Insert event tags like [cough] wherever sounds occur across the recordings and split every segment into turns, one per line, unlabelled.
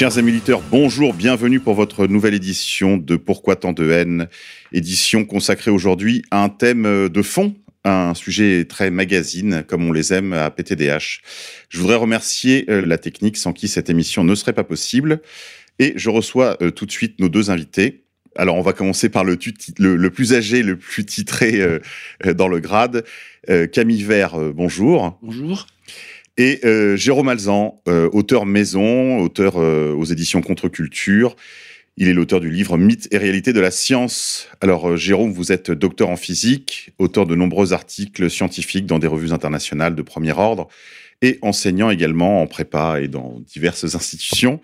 Chers amis militaires, bonjour, bienvenue pour votre nouvelle édition de Pourquoi tant de haine, édition consacrée aujourd'hui à un thème de fond, un sujet très magazine, comme on les aime à PTDH. Je voudrais remercier euh, la technique sans qui cette émission ne serait pas possible. Et je reçois euh, tout de suite nos deux invités. Alors, on va commencer par le, plus âgé, le plus titré euh, euh, dans le grade. Euh, Camille Vert, euh, bonjour.
Bonjour.
Et euh, Jérôme Alzan, euh, auteur maison, auteur euh, aux éditions Contre-Culture. Il est l'auteur du livre Mythes et réalité de la science. Alors, Jérôme, vous êtes docteur en physique, auteur de nombreux articles scientifiques dans des revues internationales de premier ordre et enseignant également en prépa et dans diverses institutions.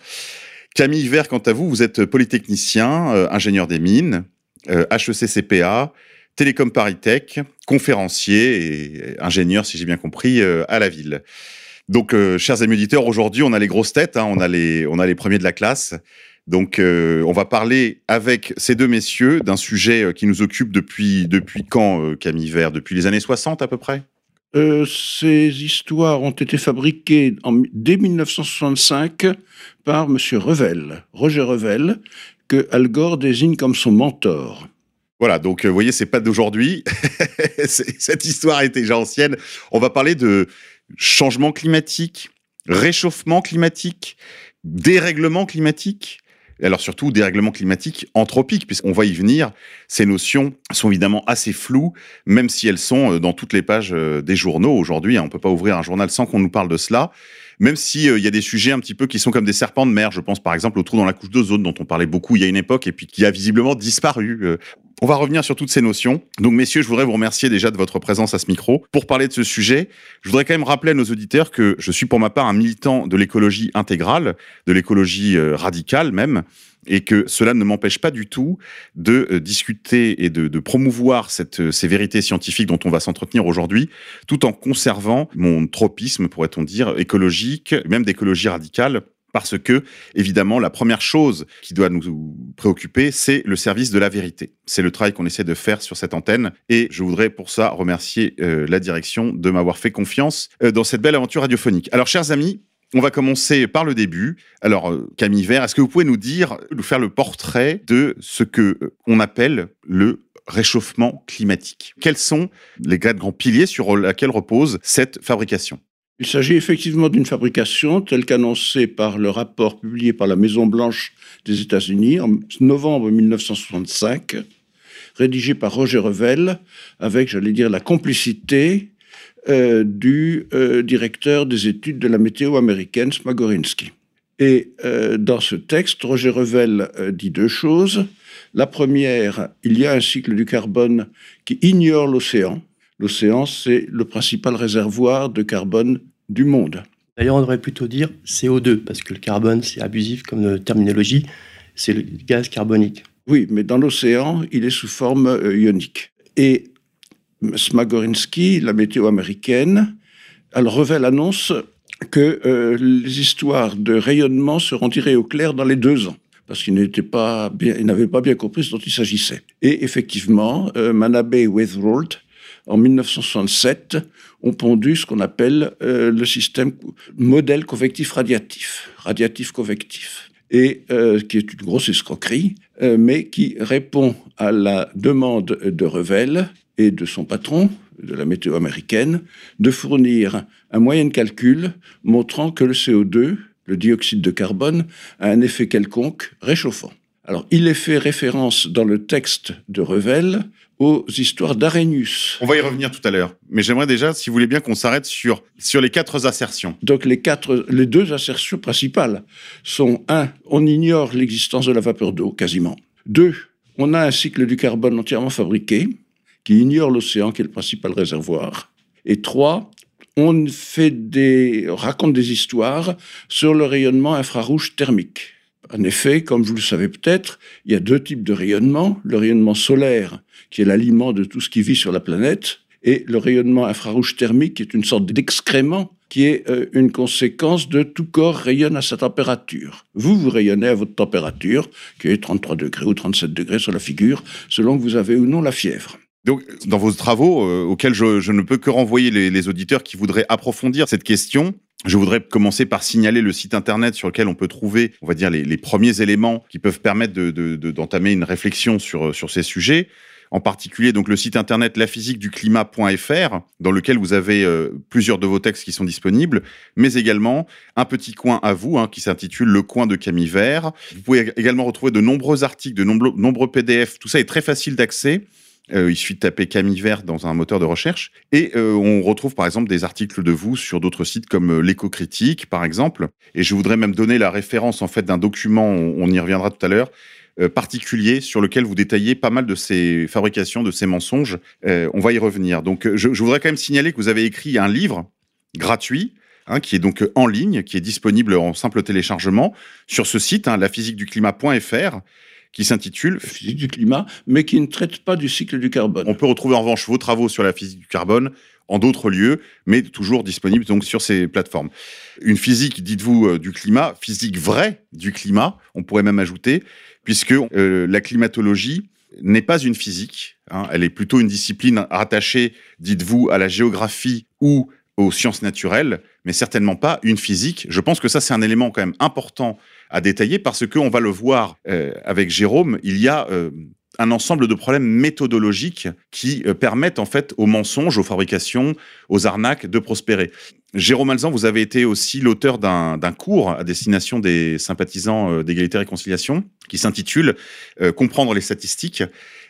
Camille Vert, quant à vous, vous êtes polytechnicien, ingénieur des mines, HEC-CPA, Télécom Paris-Tech, conférencier et ingénieur, si j'ai bien compris, à la ville. Donc, euh, chers amis auditeurs, aujourd'hui, on a les grosses têtes, hein, on, a les, on a les premiers de la classe. Donc, euh, on va parler avec ces deux messieurs d'un sujet euh, qui nous occupe depuis, depuis quand, Camille Vert? Depuis les années 60 à peu près?
Euh, ces histoires ont été fabriquées en, dès 1965 par M. Revel, Roger Revel, que Al Gore désigne comme son mentor.
Voilà, donc vous voyez, c'est pas d'aujourd'hui. [laughs] Cette histoire est déjà ancienne. On va parler de changement climatique, réchauffement climatique, dérèglement climatique. Alors surtout dérèglement climatique anthropique, puisqu'on va y venir. Ces notions sont évidemment assez floues, même si elles sont euh, dans toutes les pages euh, des journaux aujourd'hui. hein. On peut pas ouvrir un journal sans qu'on nous parle de cela. Même si euh, y a des sujets un petit peu qui sont comme des serpents de mer. Je pense par exemple au trou dans la couche d'ozone dont on parlait beaucoup il y a une époque et puis qui a visiblement disparu. On va revenir sur toutes ces notions. Donc, messieurs, je voudrais vous remercier déjà de votre présence à ce micro. Pour parler de ce sujet, je voudrais quand même rappeler à nos auditeurs que je suis pour ma part un militant de l'écologie intégrale, de l'écologie euh, radicale même, et que cela ne m'empêche pas du tout de euh, discuter et de, promouvoir cette, euh, ces vérités scientifiques dont on va s'entretenir aujourd'hui, tout en conservant mon tropisme, pourrait-on dire, écologique, même d'écologie radicale, parce que, évidemment, la première chose qui doit nous préoccuper, c'est le service de la vérité. C'est le travail qu'on essaie de faire sur cette antenne. Et je voudrais pour ça remercier euh, la direction de m'avoir fait confiance euh, dans cette belle aventure radiophonique. Alors, chers amis, on va commencer par le début. Alors, euh, Camille Vert, est-ce que vous pouvez nous dire, nous faire le portrait de ce que on appelle le réchauffement climatique? Quels sont les quatre grands piliers sur lesquels repose cette fabrication?
Il s'agit effectivement d'une fabrication telle qu'annoncée par le rapport publié par la Maison Blanche des États-Unis en novembre 1965, rédigé par Roger Revel, avec, j'allais dire, la complicité euh, du euh, directeur des études de la météo américaine, Smagorinsky. Et euh, dans ce texte, Roger Revel dit deux choses. La première, il y a un cycle du carbone qui ignore l'océan. L'océan, c'est le principal réservoir de carbone du monde.
D'ailleurs, on devrait plutôt dire CO2, parce que le carbone, c'est abusif comme terminologie, c'est le gaz carbonique.
Oui, mais dans l'océan, il est sous forme euh, ionique. Et Smagorinsky, la météo américaine, elle Revel annonce que euh, les histoires de rayonnement seront tirées au clair dans les deux ans parce qu'il n'était pas bien, pas bien compris ce dont il s'agissait. Et effectivement, euh, Manabe et en 1967, ont pondu ce qu'on appelle euh, le système modèle convectif radiatif, radiatif convectif, et euh, qui est une grosse escroquerie, euh, mais qui répond à la demande de Revel et de son patron, de la météo américaine, de fournir un moyen de calcul montrant que le CO2, le dioxyde de carbone, a un effet quelconque réchauffant. Alors, il est fait référence dans le texte de Revel aux histoires d'Arrhenius.
On va y revenir tout à l'heure. Mais j'aimerais déjà, si vous voulez bien, qu'on s'arrête sur, sur les quatre assertions.
Donc, les, quatre, les deux assertions principales sont un, on ignore l'existence de la vapeur d'eau, quasiment. Deux, on a un cycle du carbone entièrement fabriqué, qui ignore l'océan, qui est le principal réservoir. Et trois, on fait des, raconte des histoires sur le rayonnement infrarouge thermique. En effet, comme vous le savez peut-être, il y a deux types de rayonnement. Le rayonnement solaire, qui est l'aliment de tout ce qui vit sur la planète, et le rayonnement infrarouge thermique, qui est une sorte d'excrément, qui est euh, une conséquence de tout corps rayonne à sa température. Vous, vous rayonnez à votre température, qui est 33 degrés ou 37 degrés sur la figure, selon que vous avez ou non la fièvre.
Donc, dans vos travaux, euh, auxquels je, ne peux que renvoyer les, auditeurs qui voudraient approfondir cette question, je voudrais commencer par signaler le site internet sur lequel on peut trouver, on va dire, les, premiers éléments qui peuvent permettre d'entamer une réflexion sur, sur ces sujets. En particulier, donc, le site internet laphysiqueduclimat.fr, dans lequel vous avez euh, plusieurs de vos textes qui sont disponibles, mais également un petit coin à vous, hein, qui s'intitule Le coin de Camille Vert. Vous pouvez également retrouver de nombreux articles, de nombreux PDF. Tout ça est très facile d'accès. Euh, il suffit de taper Camille Vert dans un moteur de recherche. Et euh, on retrouve par exemple des articles de vous sur d'autres sites comme euh, l'éco-critique, par exemple. Et je voudrais même donner la référence en fait d'un document, on, y reviendra tout à l'heure, particulier sur lequel vous détaillez pas mal de ces fabrications, de ces mensonges. on va y revenir. Donc je, voudrais quand même signaler que vous avez écrit un livre gratuit Hein, qui est donc en ligne, qui est disponible en simple téléchargement sur ce site, hein, laphysiqueduclimat.fr qui s'intitule
Physique du climat, mais qui ne traite pas du cycle du carbone.
On peut retrouver en revanche vos travaux sur la physique du carbone en d'autres lieux, mais toujours disponibles donc sur ces plateformes. Une physique, dites-vous, euh, du climat, physique vraie du climat, on pourrait même ajouter, puisque euh, la climatologie n'est pas une physique, hein, elle est plutôt une discipline rattachée, dites-vous, à la géographie ou aux sciences naturelles, mais certainement pas une physique. Je pense que ça, c'est un élément quand même important à détailler parce qu'on va le voir euh, avec Jérôme, il y a euh, un ensemble de problèmes méthodologiques qui euh, permettent en fait aux mensonges, aux fabrications, aux arnaques de prospérer. Jérôme Alzan, vous avez été aussi l'auteur d'un cours à destination des sympathisants d'égalité et réconciliation qui s'intitule Comprendre les statistiques.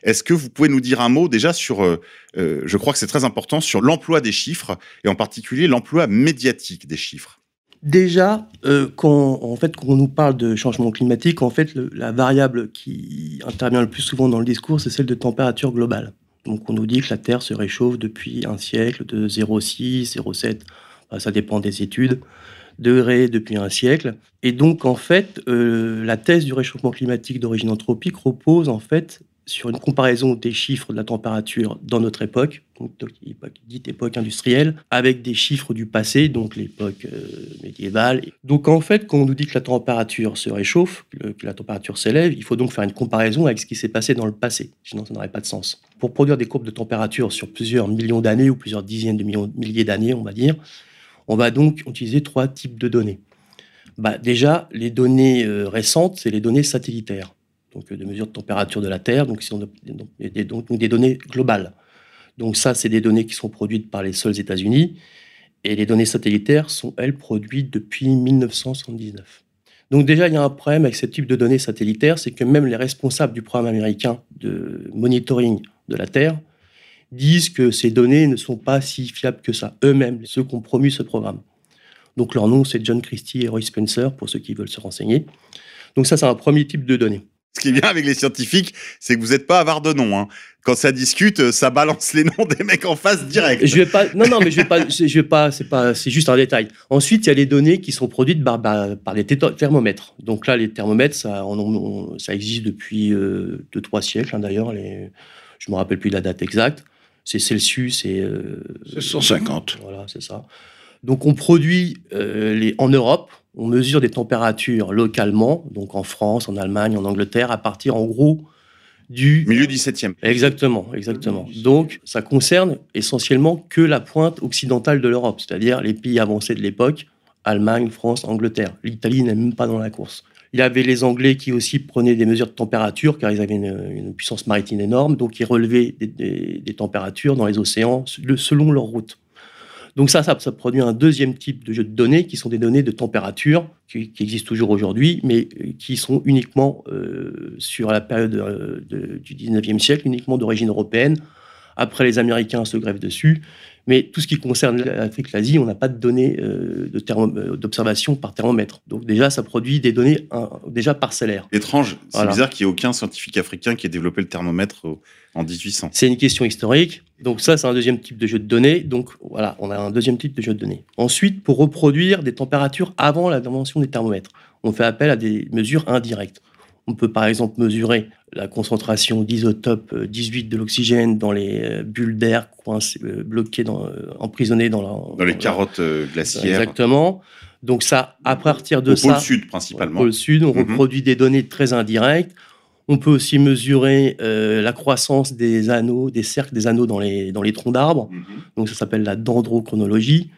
Est-ce que vous pouvez nous dire un mot déjà sur, je crois que c'est très important, sur l'emploi des chiffres et en particulier l'emploi médiatique des chiffres?
Déjà, euh, quand, on nous parle de changement climatique, en fait, la variable qui intervient le plus souvent dans le discours, c'est celle de température globale. Donc, on nous dit que la Terre se réchauffe depuis un siècle de 0,6, 0,7, ça dépend des études, degrés depuis un siècle. Et donc, en fait, euh, la thèse du réchauffement climatique d'origine anthropique repose en fait sur une comparaison des chiffres de la température dans notre époque, dite époque industrielle, avec des chiffres du passé, donc l'époque euh, médiévale. Donc en fait, quand on nous dit que la température se réchauffe, que, la température s'élève, il faut donc faire une comparaison avec ce qui s'est passé dans le passé, sinon ça n'aurait pas de sens. Pour produire des courbes de température sur plusieurs millions d'années ou plusieurs dizaines de millions, milliers d'années, on va dire, on va donc utiliser trois types de données. Bah, déjà, les données euh, récentes, c'est les données satellitaires donc de mesure de température de la Terre, donc, des, donc des données globales. Donc ça, c'est des données qui sont produites par les seuls États-Unis, et les données satellitaires sont, elles, produites depuis 1979. Donc déjà, il y a un problème avec ce type de données satellitaires, c'est que même les responsables du programme américain de monitoring de la Terre disent que ces données ne sont pas si fiables que ça, eux-mêmes, ceux qui ont promu ce programme. Donc leur nom, c'est John Christie et Roy Spencer, pour ceux qui veulent se renseigner. Donc ça, c'est un premier type de données.
Ce qui est bien avec les scientifiques, c'est que vous n'êtes pas avare de noms. Hein. Quand ça discute, ça balance les [laughs] noms des mecs en face direct.
Je vais pas. Non, non, mais je vais pas. Je vais pas. C'est pas. C'est juste un détail. Ensuite, il y a les données qui sont produites par, par, les thermomètres. Donc là, les thermomètres, ça, ça existe depuis euh, deux, trois siècles. Hein, D'ailleurs, les... je me rappelle plus la date exacte. C'est Celsius et.
Euh, c'est 150.
Voilà, c'est ça. Donc on produit euh, les, en Europe on mesure des températures localement, donc en France, en Allemagne, en Angleterre, à partir en gros du...
Milieu 17e.
Exactement, exactement. Donc ça concerne essentiellement que la pointe occidentale de l'Europe, c'est-à-dire les pays avancés de l'époque, Allemagne, France, Angleterre. L'Italie n'est même pas dans la course. Il y avait les Anglais qui aussi prenaient des mesures de température, car ils avaient une, puissance maritime énorme, donc ils relevaient des températures dans les océans selon leur route. Donc ça, ça, produit un deuxième type de jeu de données qui sont des données de température qui, existent toujours aujourd'hui, mais euh, qui sont uniquement euh, sur la période euh, du 19e siècle, uniquement d'origine européenne, Après, les Américains se grèvent dessus. Mais tout ce qui concerne l'Afrique, l'Asie, on n'a pas de données euh, euh, d'observation par thermomètre. Donc déjà, ça produit des données déjà parcellaires.
Étrange, c'est
Voilà.
bizarre qu'il n'y ait aucun scientifique africain qui ait développé le thermomètre au- en 1800.
C'est une question historique. Donc ça, c'est un deuxième type de jeu de données. Donc voilà, on a un deuxième type de jeu de données. Ensuite, pour reproduire des températures avant l'invention des thermomètres, on fait appel à des mesures indirectes. On peut par exemple mesurer la concentration d'isotope euh, 18 de l'oxygène dans les euh, bulles d'air coincées, euh, bloquées, dans, euh, emprisonnées dans, la,
Dans les
la-
carottes euh, glaciaires,
Exactement. Donc ça, à partir de
au
ça,
pôle sud
au
principalement.
pôle sud, on
Mhm.
reproduit des données très indirectes. On peut aussi mesurer euh, la croissance des anneaux, des cercles des anneaux dans les, dans les troncs d'arbres.
Mhm.
Donc ça s'appelle la dendrochronologie.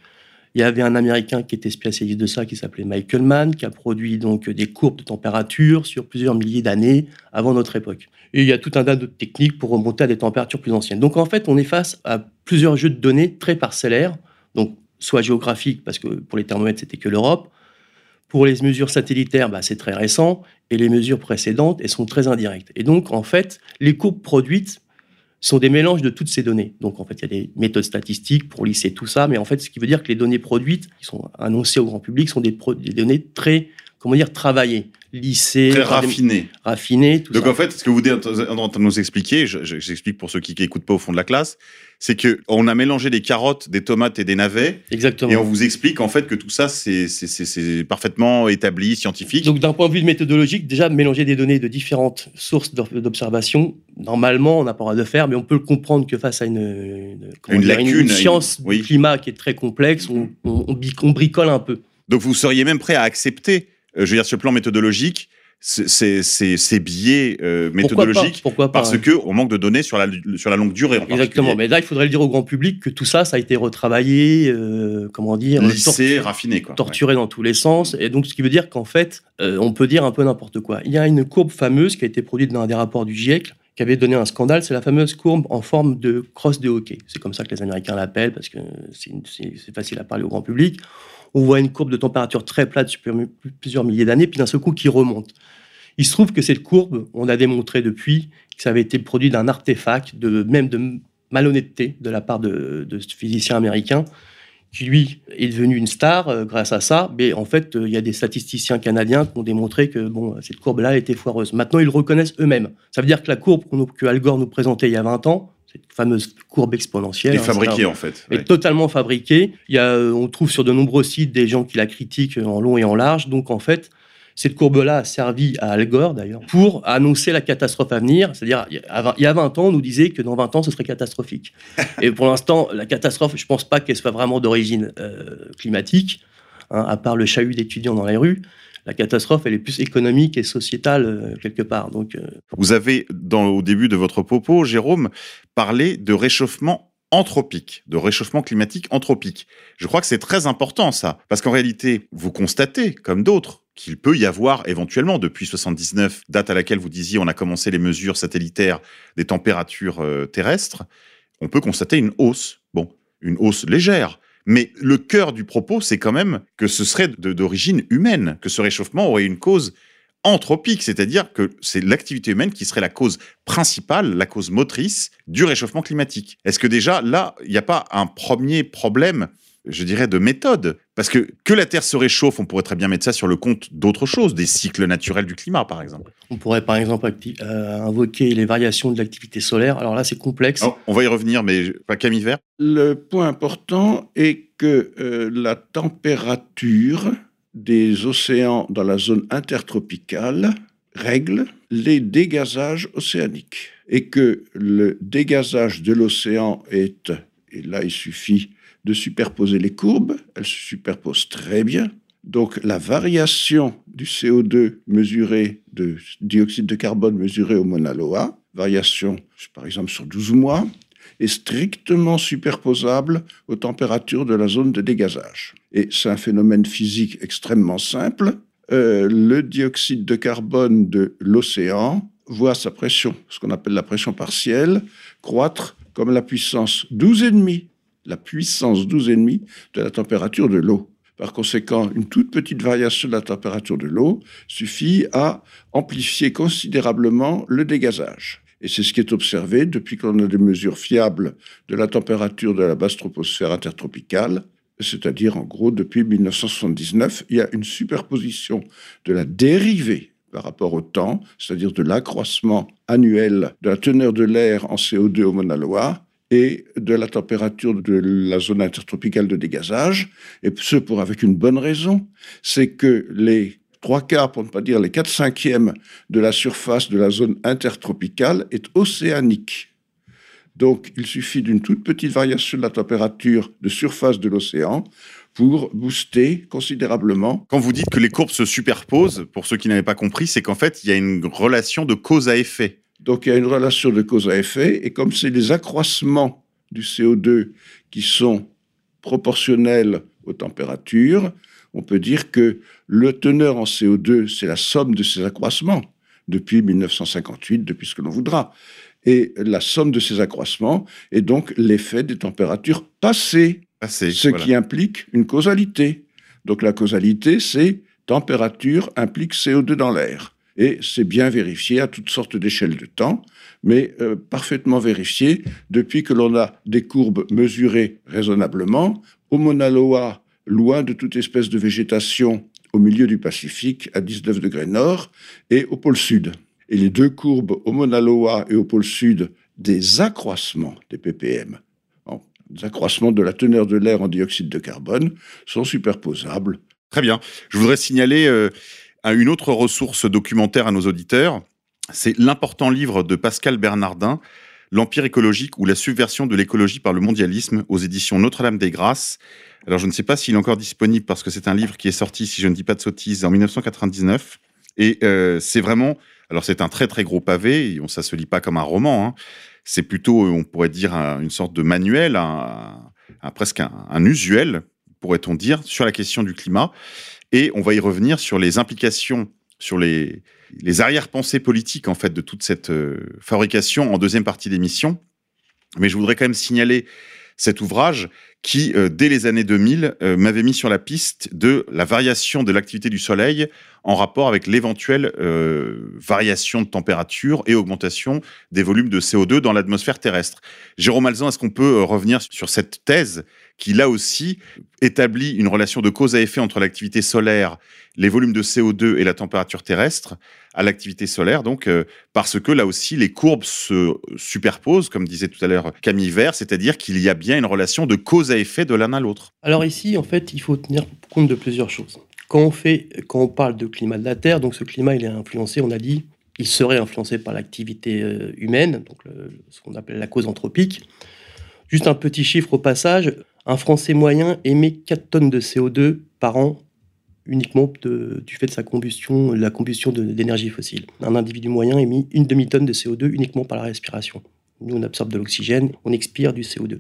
Il y avait un Américain qui était spécialiste de ça, qui s'appelait Michael Mann, qui a produit donc des courbes de température sur plusieurs milliers d'années avant notre époque. Et il y a tout un tas d'autres techniques pour remonter à des températures plus anciennes. Donc en fait, on est face à plusieurs jeux de données très parcellaires, donc soit géographiques, parce que pour les thermomètres, c'était que l'Europe. Pour les mesures satellitaires, bah, c'est très récent. Et les mesures précédentes, elles sont très indirectes. Et donc, en fait, les courbes produites sont des mélanges de toutes ces données. Donc, en fait, il y a des méthodes statistiques pour lisser tout ça. Mais en fait, ce qui veut dire que les données produites, qui sont annoncées au grand public, sont des, données très, comment dire, travaillées, lissées,
Très
des- raffinées. Tout
Donc
ça.
en fait, ce que vous êtes en train de nous expliquer, je- je- j'explique pour ceux qui n'écoutent pas au fond de la classe, c'est que on a mélangé des carottes, des tomates et des navets,
Exactement.
et on vous explique en fait que tout ça c'est parfaitement établi, scientifique.
Donc, d'un point de vue méthodologique, déjà, mélanger des données de différentes sources d'observation, normalement, on n'a pas le droit de faire, mais on peut le comprendre que face à une, une, comment
Une
dire,
lacune,
science
oui.
du climat qui est très complexe, on, on- on bic- on bricole un peu.
Donc vous seriez même prêt à accepter, euh, je veux dire, ce plan méthodologique, ces ces- ces biais euh,
Pourquoi
méthodologiques,
pas, Pourquoi pas
parce
hein.
que on manque de données sur la sur la longue durée. En
Exactement. Mais là, il faudrait le dire au grand public que tout ça, ça a été retravaillé, euh, comment dire,
Lissé, raffiné quoi.
torturé dans tous les sens. Et donc, ce qui veut dire qu'en fait, euh, on peut dire un peu n'importe quoi. Il y a une courbe fameuse qui a été produite dans un des rapports du GIEC, qui avait donné un scandale, c'est la fameuse courbe en forme de crosse de hockey. C'est comme ça que les Américains l'appellent, parce que c'est facile à parler au grand public. On voit une courbe de température très plate sur plus- plusieurs milliers d'années, puis d'un seul coup qui remonte. Il se trouve que cette courbe, on a démontré depuis que ça avait été produit d'un artefact, même de malhonnêteté de la part de, ce physicien américain, qui lui est devenu une star euh, grâce à ça. Mais en fait, euh, il y a des statisticiens canadiens qui ont démontré que bon, cette courbe-là était foireuse. Maintenant, ils le reconnaissent eux-mêmes. Ça veut dire que la courbe qu'on- que Al Gore nous présentait il y a 20 ans, cette fameuse courbe exponentielle, hein,
fabriqué
c'est un-
en fait.
est
ouais.
totalement fabriquée. Il y a, euh, on trouve sur de nombreux sites des gens qui la critiquent en long et en large. Donc en fait, cette courbe-là a servi à Al Gore d'ailleurs pour annoncer la catastrophe à venir. C'est-à-dire, il y a vingt- il y a 20 ans, on nous disait que dans 20 ans, ce serait catastrophique. [laughs] et pour l'instant, la catastrophe, je pense pas qu'elle soit vraiment d'origine euh, climatique, hein, à part le chahut d'étudiants dans les rues. La catastrophe, elle est plus économique et sociétale euh, quelque part. Donc, euh,
Vous avez, au début de votre propos, Jérôme, parlé de réchauffement anthropique, de réchauffement climatique anthropique. Je crois que c'est très important ça, parce qu'en réalité, vous constatez, comme d'autres, qu'il peut y avoir éventuellement, depuis 79, date à laquelle vous disiez on a commencé les mesures satellitaires des températures euh, terrestres, on peut constater une hausse. Bon, une hausse légère. Mais le cœur du propos, c'est quand même que ce serait d'origine humaine, que ce réchauffement aurait une cause anthropique, c'est-à-dire que c'est l'activité humaine qui serait la cause principale, la cause motrice du réchauffement climatique. Est-ce que déjà là, il n'y a pas un premier problème, je dirais, de méthode Parce que que la Terre se réchauffe, on pourrait très bien mettre ça sur le compte d'autres choses, des cycles naturels du climat, par exemple.
on pourrait par exemple euh, invoquer les variations de l'activité solaire. Alors là, c'est complexe.
Alors, on va y revenir, mais pas Camille Vert.
Le point important est que euh, la température des océans dans la zone intertropicale règle les dégazages océaniques et que le dégazage de l'océan est, et là il suffit de superposer les courbes, elles se superposent très bien. Donc la variation du CO2 mesuré, de dioxyde de carbone mesuré au Mauna Loa, variation par exemple sur 12 mois, est strictement superposable aux températures de la zone de dégazage. Et c'est un phénomène physique extrêmement simple. Euh, le dioxyde de carbone de l'océan voit sa pression, ce qu'on appelle la pression partielle, croître comme la puissance 12,5, la puissance 12,5 de la température de l'eau. Par conséquent, une toute petite variation de la température de l'eau suffit à amplifier considérablement le dégazage. Et c'est ce qui est observé depuis qu'on a des mesures fiables de la température de la basse troposphère intertropicale, c'est-à-dire en gros depuis 1979, il y a une superposition de la dérivée par rapport au temps, c'est-à-dire de l'accroissement annuel de la teneur de l'air en CO2 au Mauna Loa et de la température de la zone intertropicale de dégazage, et ce pour avec une bonne raison, c'est que les trois quarts, pour ne pas dire les quatre cinquièmes de la surface de la zone intertropicale est océanique. Donc, il suffit d'une toute petite variation de la température de surface de l'océan pour booster considérablement.
Quand vous dites que les courbes se superposent, pour ceux qui n'avaient pas compris, c'est qu'en fait, il y a une relation de cause à effet.
Donc, il y a une relation de cause à effet, et comme c'est les accroissements du CO2 qui sont proportionnels aux températures, on peut dire que le teneur en CO2, c'est la somme de ces accroissements depuis 1958, depuis ce que l'on voudra. Et la somme de ces accroissements est donc l'effet des températures passées,
Passé,
ce
voilà.
qui implique une causalité. Donc la causalité, c'est température implique CO2 dans l'air. Et c'est bien vérifié à toutes sortes d'échelles de temps, mais euh, parfaitement vérifié depuis que l'on a des courbes mesurées raisonnablement. Au Mauna Loa, loin de toute espèce de végétation au milieu du Pacifique, à 19 degrés nord, et au pôle sud. Et les deux courbes au Mauna Loa et au pôle sud des accroissements des ppm, des accroissements de la teneur de l'air en dioxyde de carbone, sont superposables.
Très bien. Je voudrais signaler euh, une autre ressource documentaire à nos auditeurs. C'est l'important livre de Pascal Bernardin, L'Empire écologique ou la subversion de l'écologie par le mondialisme aux éditions Notre-Dame des Grâces. Alors je ne sais pas s'il est encore disponible parce que c'est un livre qui est sorti, si je ne dis pas de sottises, en 1999. Et euh, c'est vraiment, alors c'est un très très gros pavé, ça se lit pas comme un roman, hein. c'est plutôt, on pourrait dire, un- une sorte de manuel, presque un usuel, pourrait-on dire, sur la question du climat. Et on va y revenir sur les implications, sur les, les arrière-pensées politiques en fait de toute cette euh, fabrication en deuxième partie d'émission. Mais je voudrais quand même signaler cet ouvrage qui, euh, dès les années 2000, euh, m'avait mis sur la piste de la variation de l'activité du Soleil en rapport avec l'éventuelle euh, variation de température et augmentation des volumes de CO2 dans l'atmosphère terrestre. Jérôme Alzan, est-ce qu'on peut revenir sur cette thèse qui, là aussi, établit une relation de cause à effet entre l'activité solaire, les volumes de CO2 et la température terrestre à l'activité solaire, donc parce que là aussi les courbes se superposent, comme disait tout à l'heure Camille Vert, c'est-à-dire qu'il y a bien une relation de cause à effet de l'un à l'autre.
Alors ici, en fait, il faut tenir compte de plusieurs choses. Quand on, fait, quand on parle de climat de la Terre, donc ce climat, il est influencé, on a dit, il serait influencé par l'activité euh, humaine, donc ce qu'on appelle la cause anthropique. Juste un petit chiffre au passage, un Français moyen émet 4 tonnes de CO2 par an uniquement du fait de sa combustion, la combustion d'énergie fossile. Un individu moyen émet une demi-tonne de CO2 uniquement par la respiration. Nous, on absorbe de l'oxygène, on expire du CO2.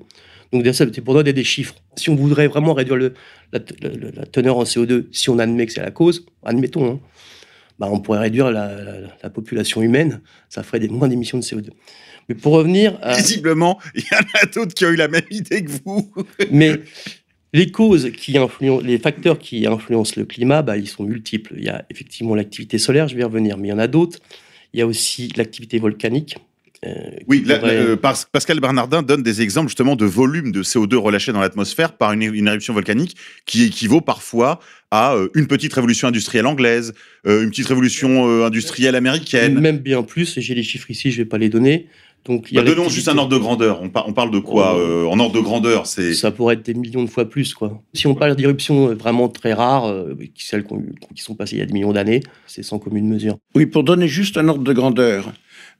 Donc, déjà, c'est pour donner des chiffres. Si on voudrait vraiment réduire le, la, la- la teneur en CO2, si on admet que c'est la cause, admettons, hein, bah, on pourrait réduire la, la- la population humaine, ça ferait des, moins d'émissions de CO2. Mais pour revenir à...
Visiblement, il y en a d'autres qui ont eu la même idée que vous. [laughs]
Mais les causes qui influencent, les facteurs qui influencent le climat, bah, ils sont multiples. Il y a effectivement l'activité solaire, je vais y revenir, mais il y en a d'autres. Il y a aussi l'activité volcanique. Euh,
Oui,
qui
là,
pourrait-
euh, Pas- Pascal Bernardin donne des exemples justement de volume de CO2 relâché dans l'atmosphère par une, une éruption volcanique qui équivaut parfois à euh, une petite révolution industrielle anglaise, euh, une petite révolution euh, industrielle américaine.
Même bien plus, et j'ai les chiffres ici, je ne vais pas les donner. Donc, il y
Bah,
a
donnons juste un ordre de grandeur. On, par- on parle de quoi
Oh.
euh, en ordre de grandeur C'est
Ça pourrait être des millions de fois plus. Quoi. Si on parle d'éruptions vraiment très rares, euh, celles qui sont passées il y a des millions d'années, c'est sans commune mesure.
Oui, pour donner juste un ordre de grandeur,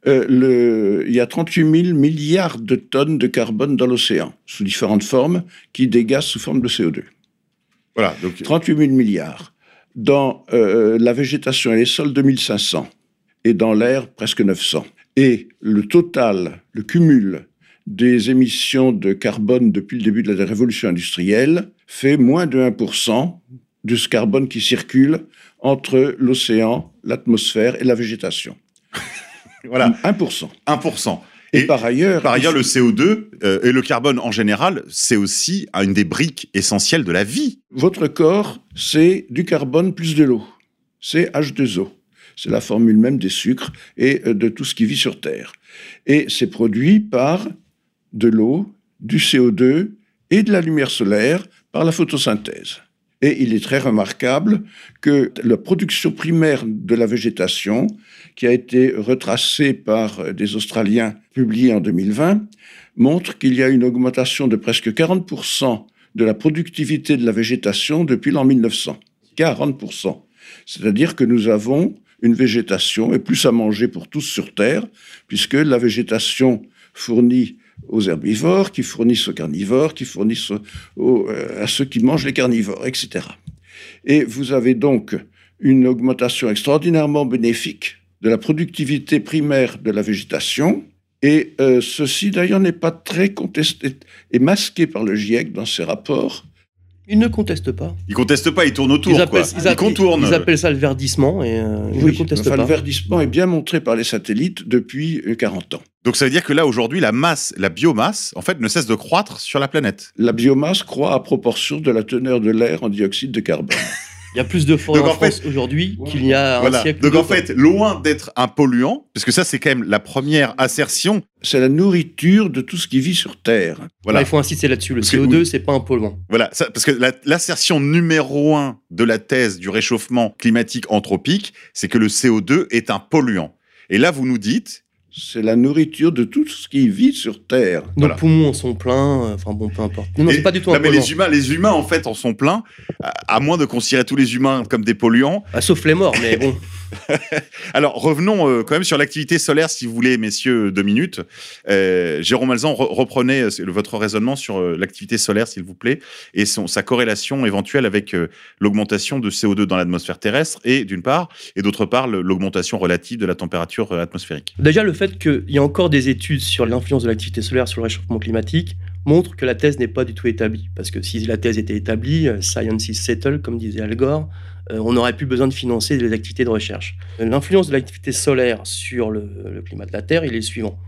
euh, le- il y a 38 000 milliards de tonnes de carbone dans l'océan, sous différentes formes, qui dégagent sous forme de CO2.
voilà. Donc
38 000 milliards. Dans euh, la végétation et les sols, 2500. Et dans l'air, presque 900. Et le total, le cumul des émissions de carbone depuis le début de la révolution industrielle fait moins de 1% de ce carbone qui circule entre l'océan, l'atmosphère et la végétation. [laughs]
voilà,
1%.
1%.
Et,
Et
par ailleurs,
Par ailleurs, le CO2 euh, et le carbone en général, c'est aussi une des briques essentielles de la vie.
votre corps, c'est du carbone plus de l'eau. C'est H2O. c'est la formule même des sucres et euh, de tout ce qui vit sur Terre. Et c'est produit par de l'eau, du CO2 et de la lumière solaire par la photosynthèse. Et il est très remarquable que la production primaire de la végétation, qui a été retracée par euh, des Australiens publiée en 2020, montre qu'il y a une augmentation de presque 40% de la productivité de la végétation depuis l'an 1900. 40%. C'est-à-dire que nous avons une végétation et plus à manger pour tous sur Terre, puisque la végétation fournit aux herbivores, qui fournissent aux carnivores, qui fournissent euh, à ceux qui mangent les carnivores, etc. Et vous avez donc une augmentation extraordinairement bénéfique de la productivité primaire de la végétation, et euh, ceci, d'ailleurs, n'est pas très contesté et masqué par le GIEC dans ses rapports.
Ils ne contestent pas.
Ils contestent pas, ils tournent autour.
Ils, appellent,
quoi. Ils, contournent.
Ils appellent ça le verdissement et euh, ils
oui,
ne contestent
enfin,
pas.
Le verdissement est bien montré par les satellites depuis 40 ans.
Donc ça veut dire que là, aujourd'hui, la masse, la biomasse, en fait, ne cesse de croître sur la planète.
La biomasse croît à proportion de la teneur de l'air en dioxyde de carbone. [laughs]
Il y a plus de forêts en, en France aujourd'hui qu'il y a
voilà.
un siècle.
Donc en fait, loin d'être un polluant, parce que ça c'est quand même la première assertion.
C'est la nourriture de tout ce qui vit sur Terre.
Voilà. il faut insister là-dessus. Le parce CO2, c'est pas un polluant.
Voilà, ça, parce que l'assertion numéro un de la thèse du réchauffement climatique anthropique, c'est que le CO2 est un polluant. Et là, vous nous dites,
c'est la nourriture de tout ce qui vit sur Terre.
Nos voilà. poumons en sont pleins, enfin bon, peu importe. Non, non c'est pas du tout un
non, mais les humains, les humains, en fait, en sont pleins, à, à, moins de considérer tous les humains comme des polluants.
Ah, sauf les morts, mais bon. [laughs] [laughs]
Alors, revenons euh, quand même sur l'activité solaire, si vous voulez, messieurs, deux minutes. Euh, Jérôme Alzan, re reprenez euh, votre raisonnement sur l'activité solaire, s'il vous plaît, et son, sa corrélation éventuelle avec l'augmentation de CO2 dans l'atmosphère terrestre, et d'une part, et d'autre part, l'augmentation relative de la température atmosphérique.
Déjà, le fait qu'il y a encore des études sur l'influence de l'activité solaire sur le réchauffement climatique montre que la thèse n'est pas du tout établie. Parce que si la thèse était établie, science is settled, comme disait Al Gore, on n'aurait plus besoin de financer les activités de recherche. L'influence de l'activité solaire sur le, le, climat de la Terre, il est suivant.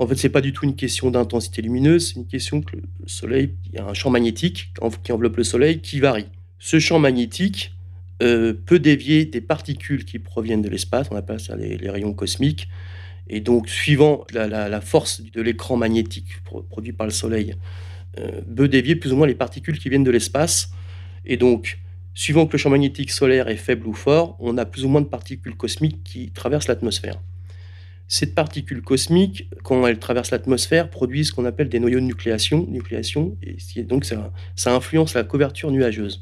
En fait, ce n'est pas du tout une question d'intensité lumineuse, c'est une question que le Soleil, il y a un champ magnétique qui enveloppe le Soleil qui varie. Ce champ magnétique euh, peut dévier des particules qui proviennent de l'espace, on appelle ça les, rayons cosmiques, et donc suivant la force de l'écran magnétique produit par le Soleil, euh, peut dévier plus ou moins les particules qui viennent de l'espace, et donc suivant que le champ magnétique solaire est faible ou fort, on a plus ou moins de particules cosmiques qui traversent l'atmosphère. Ces particules cosmiques, quand elles traversent l'atmosphère, produisent ce qu'on appelle des noyaux de nucléation, nucléation et donc ça, influence la couverture nuageuse.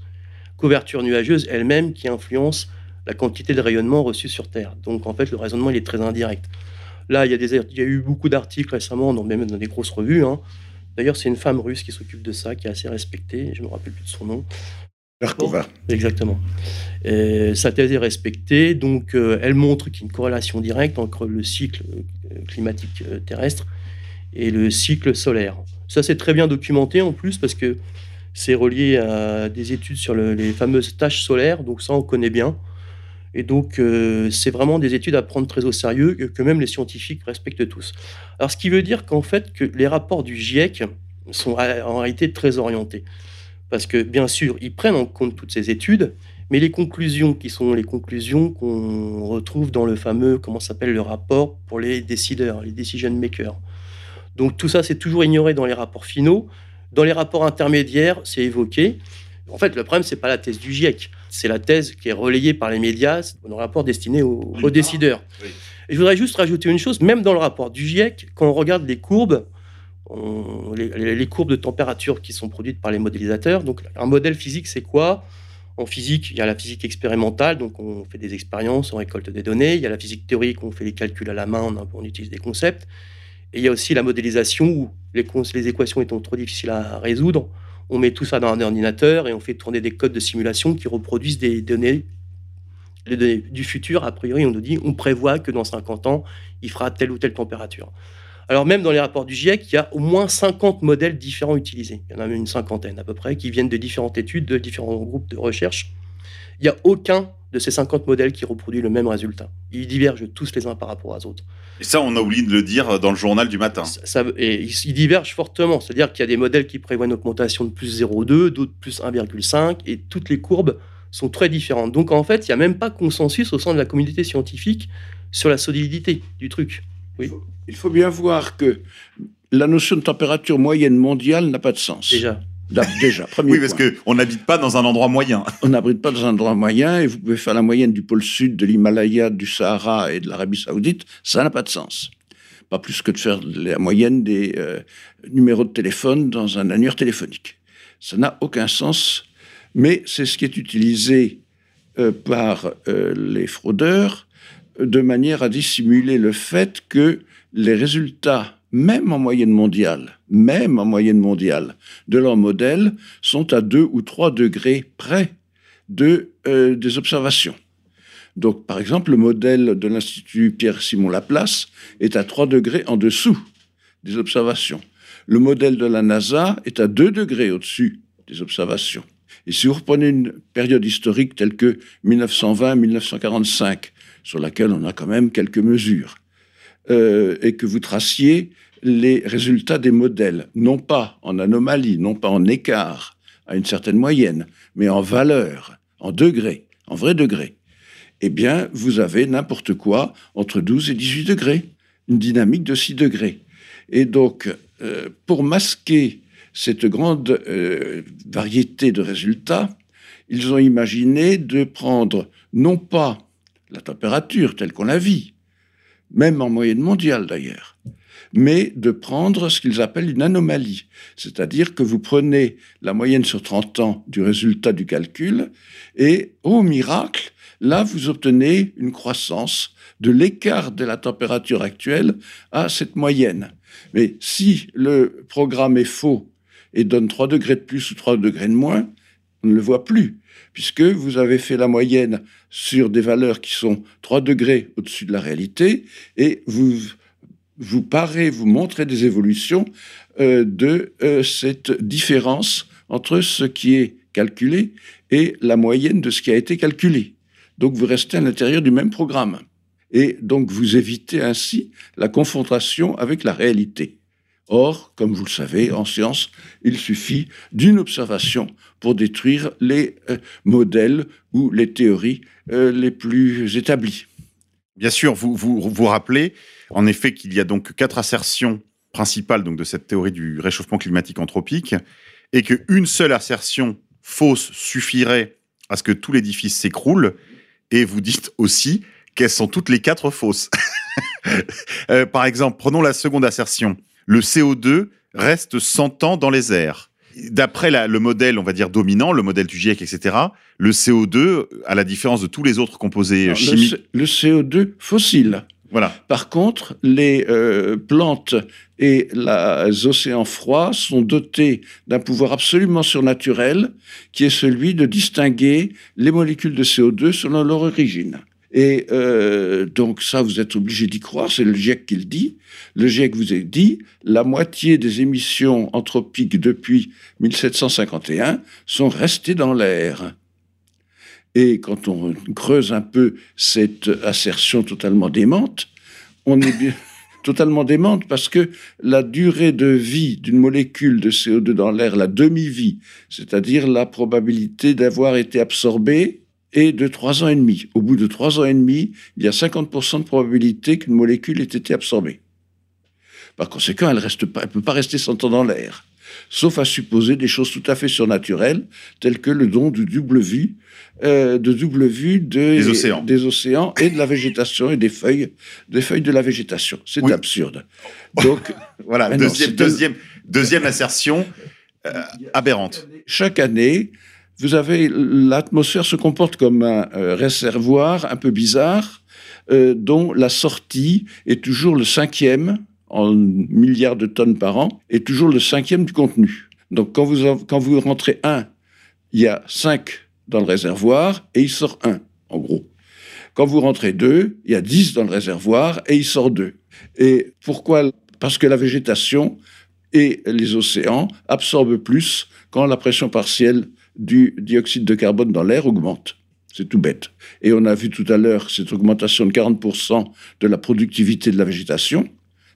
Couverture nuageuse elle-même qui influence la quantité de rayonnement reçu sur Terre. Donc en fait, le raisonnement est très indirect. Là, il y a, des, il y a eu beaucoup d'articles récemment, dans, même dans des grosses revues. Hein. D'ailleurs, c'est une femme russe qui s'occupe de ça, qui est assez respectée, je ne me rappelle plus de son nom,
Verkova.
Exactement. Et sa thèse est respectée, donc euh, elle montre qu'il y a une corrélation directe entre le cycle euh, climatique euh, terrestre et le cycle solaire. Ça, c'est très bien documenté en plus parce que c'est relié à des études sur le, les fameuses taches solaires, donc ça, on connaît bien. Et donc, c'est vraiment des études à prendre très au sérieux que même les scientifiques respectent tous. Alors, ce qui veut dire qu'en fait, que les rapports du GIEC sont en réalité très orientés parce que bien sûr, ils prennent en compte toutes ces études, mais les conclusions qui sont les conclusions qu'on retrouve dans le fameux, comment s'appelle le rapport pour les décideurs, les decision makers. Donc tout ça, c'est toujours ignoré dans les rapports finaux. Dans les rapports intermédiaires, c'est évoqué. En fait, le problème, c'est pas la thèse du GIEC, c'est la thèse qui est relayée par les médias dans le rapport destiné aux, aux décideurs. Oui. Et je voudrais juste rajouter une chose, même dans le rapport du GIEC, quand on regarde les courbes, on, les, courbes de température qui sont produites par les modélisateurs. Donc, un modèle physique, c'est quoi? En physique, il y a la physique expérimentale, donc on fait des expériences, on récolte des données. Il y a la physique théorique, on fait les calculs à la main, on, utilise des concepts. Et il y a aussi la modélisation où les, les, équations étant trop difficiles à résoudre, on met tout ça dans un ordinateur et on fait tourner des codes de simulation qui reproduisent des données, les données du futur. A priori, on nous dit, on prévoit que dans 50 ans, il fera telle ou telle température. Alors même dans les rapports du GIEC, il y a au moins 50 modèles différents utilisés. Il y en a même une cinquantaine à peu près, qui viennent de différentes études, de différents groupes de recherche. Il n'y a aucun de ces 50 modèles qui reproduit le même résultat. Ils divergent tous les uns par rapport aux autres.
Et ça, on a oublié de le dire dans le journal du matin.
Ça, ça, et ils divergent fortement. C'est-à-dire qu'il y a des modèles qui prévoient une augmentation de plus 0,2, d'autres plus 1,5, et toutes les courbes sont très différentes. Donc en fait, il n'y a même pas consensus au sein de la communauté scientifique sur la solidité du truc. Oui.
Il faut bien voir que la notion de température moyenne mondiale n'a pas de sens.
Déjà.
Déjà, [laughs] premier
Oui, parce qu'on n'habite pas dans un endroit moyen. [laughs]
On n'abrite pas dans un endroit moyen et vous pouvez faire la moyenne du pôle sud, de l'Himalaya, du Sahara et de l'Arabie Saoudite. Ça n'a pas de sens. Pas plus que de faire la moyenne des euh, numéros de téléphone dans un annuaire téléphonique. Ça n'a aucun sens, mais c'est ce qui est utilisé euh, par euh, les fraudeurs de manière à dissimuler le fait que les résultats, même en moyenne mondiale, même en moyenne mondiale, de leur modèle sont à 2 ou 3 degrés près de, euh, des observations. Donc, par exemple, le modèle de l'Institut Pierre-Simon Laplace est à 3 degrés en dessous des observations. Le modèle de la NASA est à 2 degrés au-dessus des observations. Et si vous reprenez une période historique telle que 1920-1945, sur laquelle on a quand même quelques mesures, euh, et que vous traciez les résultats des modèles, non pas en anomalie, non pas en écart à une certaine moyenne, mais en valeur, en degrés, en vrai degré, eh bien, vous avez n'importe quoi entre 12 et 18 degrés, une dynamique de 6 degrés. Et donc, euh, pour masquer cette grande euh, variété de résultats, ils ont imaginé de prendre non pas la température telle qu'on la vit, même en moyenne mondiale d'ailleurs, mais de prendre ce qu'ils appellent une anomalie. C'est-à-dire que vous prenez la moyenne sur 30 ans du résultat du calcul et, au miracle, là, vous obtenez une croissance de l'écart de la température actuelle à cette moyenne. Mais si le programme est faux et donne 3 degrés de plus ou 3 degrés de moins, on ne le voit plus, puisque vous avez fait la moyenne sur des valeurs qui sont 3 degrés au-dessus de la réalité, et vous, vous parez, vous montrez des évolutions euh, de euh, cette différence entre ce qui est calculé et la moyenne de ce qui a été calculé. Donc vous restez à l'intérieur du même programme. Et donc vous évitez ainsi la confrontation avec la réalité. Or, comme vous le savez, en science, il suffit d'une observation pour détruire les euh, modèles ou les théories euh, les plus établies.
Bien sûr, vous vous, vous rappelez en effet qu'il y a donc quatre assertions principales donc, de cette théorie du réchauffement climatique anthropique et qu'une seule assertion fausse suffirait à ce que tout l'édifice s'écroule. Et vous dites aussi qu'elles sont toutes les quatre fausses. [laughs] Euh, par exemple, prenons la seconde assertion. Le CO2 reste 100 ans dans les airs. D'après le modèle, on va dire dominant, le modèle du GIEC, etc., le CO2, à la différence de tous les autres composés chimiques,
le CO2 fossile.
voilà,
Par contre, les euh, plantes et la- les océans froids sont dotés d'un pouvoir absolument surnaturel qui est celui de distinguer les molécules de CO2 selon leur origine. Et euh, donc ça, vous êtes obligé d'y croire, c'est le GIEC qui le dit. Le GIEC vous a dit, la moitié des émissions anthropiques depuis 1751 sont restées dans l'air. Et quand on creuse un peu cette assertion totalement démente, on est [laughs] totalement démente parce que la durée de vie d'une molécule de CO2 dans l'air, la demi-vie, c'est-à-dire la probabilité d'avoir été absorbée, est de trois ans et demi. Au bout de trois ans et demi, il y a 50% de probabilité qu'une molécule ait été absorbée. Par conséquent, elle ne peut pas rester 100 ans dans l'air, sauf à supposer des choses tout à fait surnaturelles, telles que le don de double vue, euh, de double vue de-
Des océans.
des océans et de la végétation et des feuilles, des feuilles de la végétation. C'est
Oui.
absurde. Donc, [laughs]
voilà,
non,
deuxième assertion euh, aberrante.
chaque année, vous avez l'atmosphère se comporte comme un euh, réservoir un peu bizarre, euh, dont la sortie est toujours le cinquième en milliards de tonnes par an, est toujours le cinquième du contenu. Donc quand vous, quand vous rentrez un, il y a cinq dans le réservoir et il sort un, en gros. Quand vous rentrez deux, il y a dix dans le réservoir et il sort deux. Et pourquoi? Parce que la végétation et les océans absorbent plus quand la pression partielle du dioxyde de carbone dans l'air augmente. C'est tout bête. Et on a vu tout à l'heure cette augmentation de 40% de la productivité de la végétation,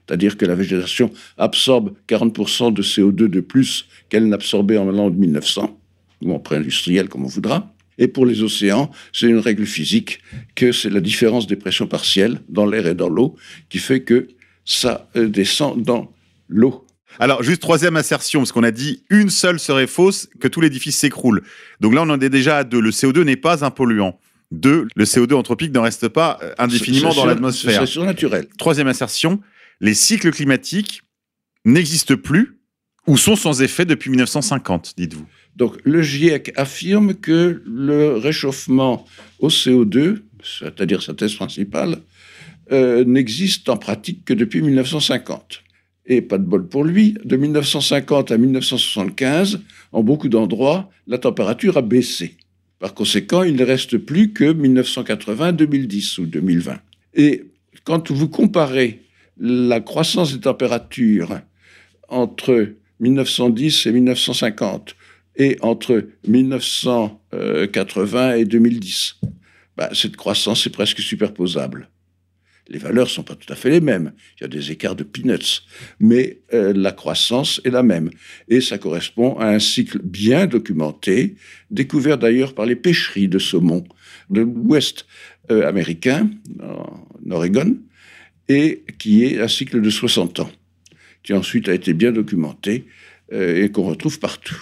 c'est-à-dire que la végétation absorbe 40% de CO2 de plus qu'elle n'absorbait en l'an 1900, ou en pré-industriel comme on voudra. Et pour les océans, c'est une règle physique que c'est la différence des pressions partielles dans l'air et dans l'eau qui fait que ça euh, descend dans l'eau.
Alors, juste troisième assertion, parce qu'on a dit une seule serait fausse, que tout l'édifice s'écroule. Donc là, on en est déjà à deux. Le CO2 n'est pas un polluant. Deux, le CO2 anthropique n'en reste pas euh, indéfiniment dans l'atmosphère.
C'est surnaturel.
Troisième assertion, les cycles climatiques n'existent plus ou sont sans effet depuis 1950, dites-vous.
Donc le GIEC affirme que le réchauffement au CO2, c'est-à-dire sa thèse principale, euh, n'existe en pratique que depuis 1950. Et pas de bol pour lui, de 1950 à 1975, en beaucoup d'endroits, la température a baissé. Par conséquent, il ne reste plus que 1980, 2010 ou 2020. Et quand vous comparez la croissance des températures entre 1910 et 1950 et entre 1980 et 2010, bah, cette croissance est presque superposable. Les valeurs sont pas tout à fait les mêmes. Il y a des écarts de peanuts, mais euh, la croissance est la même. Et ça correspond à un cycle bien documenté, découvert d'ailleurs par les pêcheries de saumon de l'Ouest euh, américain, en Oregon, et qui est un cycle de 60 ans, qui ensuite a été bien documenté euh, et qu'on retrouve partout.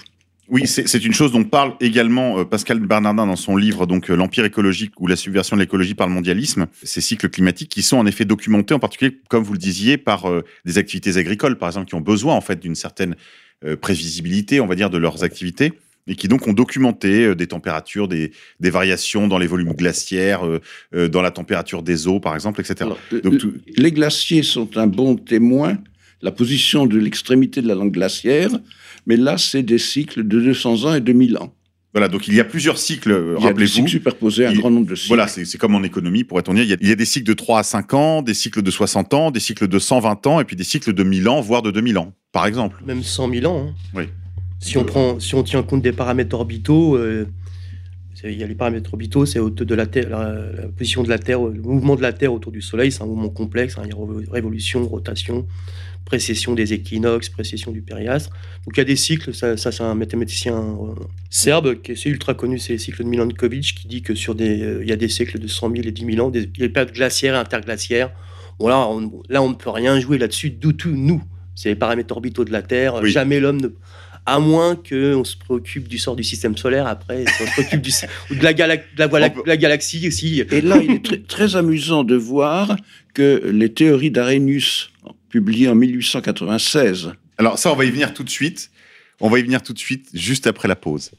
Oui, c'est une chose dont parle également euh, Pascal Bernardin dans son livre donc euh, L'Empire écologique ou la subversion de l'écologie par le mondialisme. Ces cycles climatiques qui sont en effet documentés, en particulier, comme vous le disiez, par euh, des activités agricoles, par exemple, qui ont besoin en fait d'une certaine prévisibilité, on va dire, de leurs activités et qui donc ont documenté des températures, des, des variations dans les volumes glaciaires, dans la température des eaux, par exemple, etc.
Alors,
Donc,
l-
tout-
Les glaciers sont un bon témoin, la position de l'extrémité de la langue glaciaire, mais là, c'est des cycles de 200 ans et de 1000 ans.
Voilà, donc il y a plusieurs cycles,
Il y a des
rappelez-vous.
cycles superposés, un
Il-
grand nombre de cycles.
Voilà, c'est comme en économie, pourrait-on dire. Il y, a, il y a des cycles de 3 à 5 ans, des cycles de 60 ans, des cycles de 120 ans, et puis des cycles de 1000 ans, voire de 2000 ans, par exemple.
Même 100 000 ans. hein.
Oui.
Si on, prend, si on tient compte des paramètres orbitaux, euh, il y a les paramètres orbitaux, c'est autour de la Terre, la, la position de la Terre, le mouvement de la Terre autour du Soleil, c'est un mouvement complexe. hein, il y a révolution, rotation, précession des équinoxes, précession du périastre. Donc il y a des cycles, ça, ça, c'est un mathématicien euh, serbe qui est ultra connu, c'est les cycles de Milankovitch, qui dit que sur des, euh, il y a des cycles de 100 000 et 10 000 ans, des, des périodes glaciaires et interglaciaires. Bon, là, on, là, on ne peut rien jouer là-dessus du tout, nous. C'est les paramètres orbitaux de la Terre.
Oui.
Jamais l'homme ne. À moins qu'on se préoccupe du sort du système solaire, après, on se préoccupe du, [laughs] ou de, la gala- de la, voie-
On peut-
de la galaxie aussi.
Et là, il est très, très amusant de voir que les théories d'Arrhenius, publiées en 1896,
Alors ça, on va y venir tout de suite. On va y venir tout de suite, juste après la pause.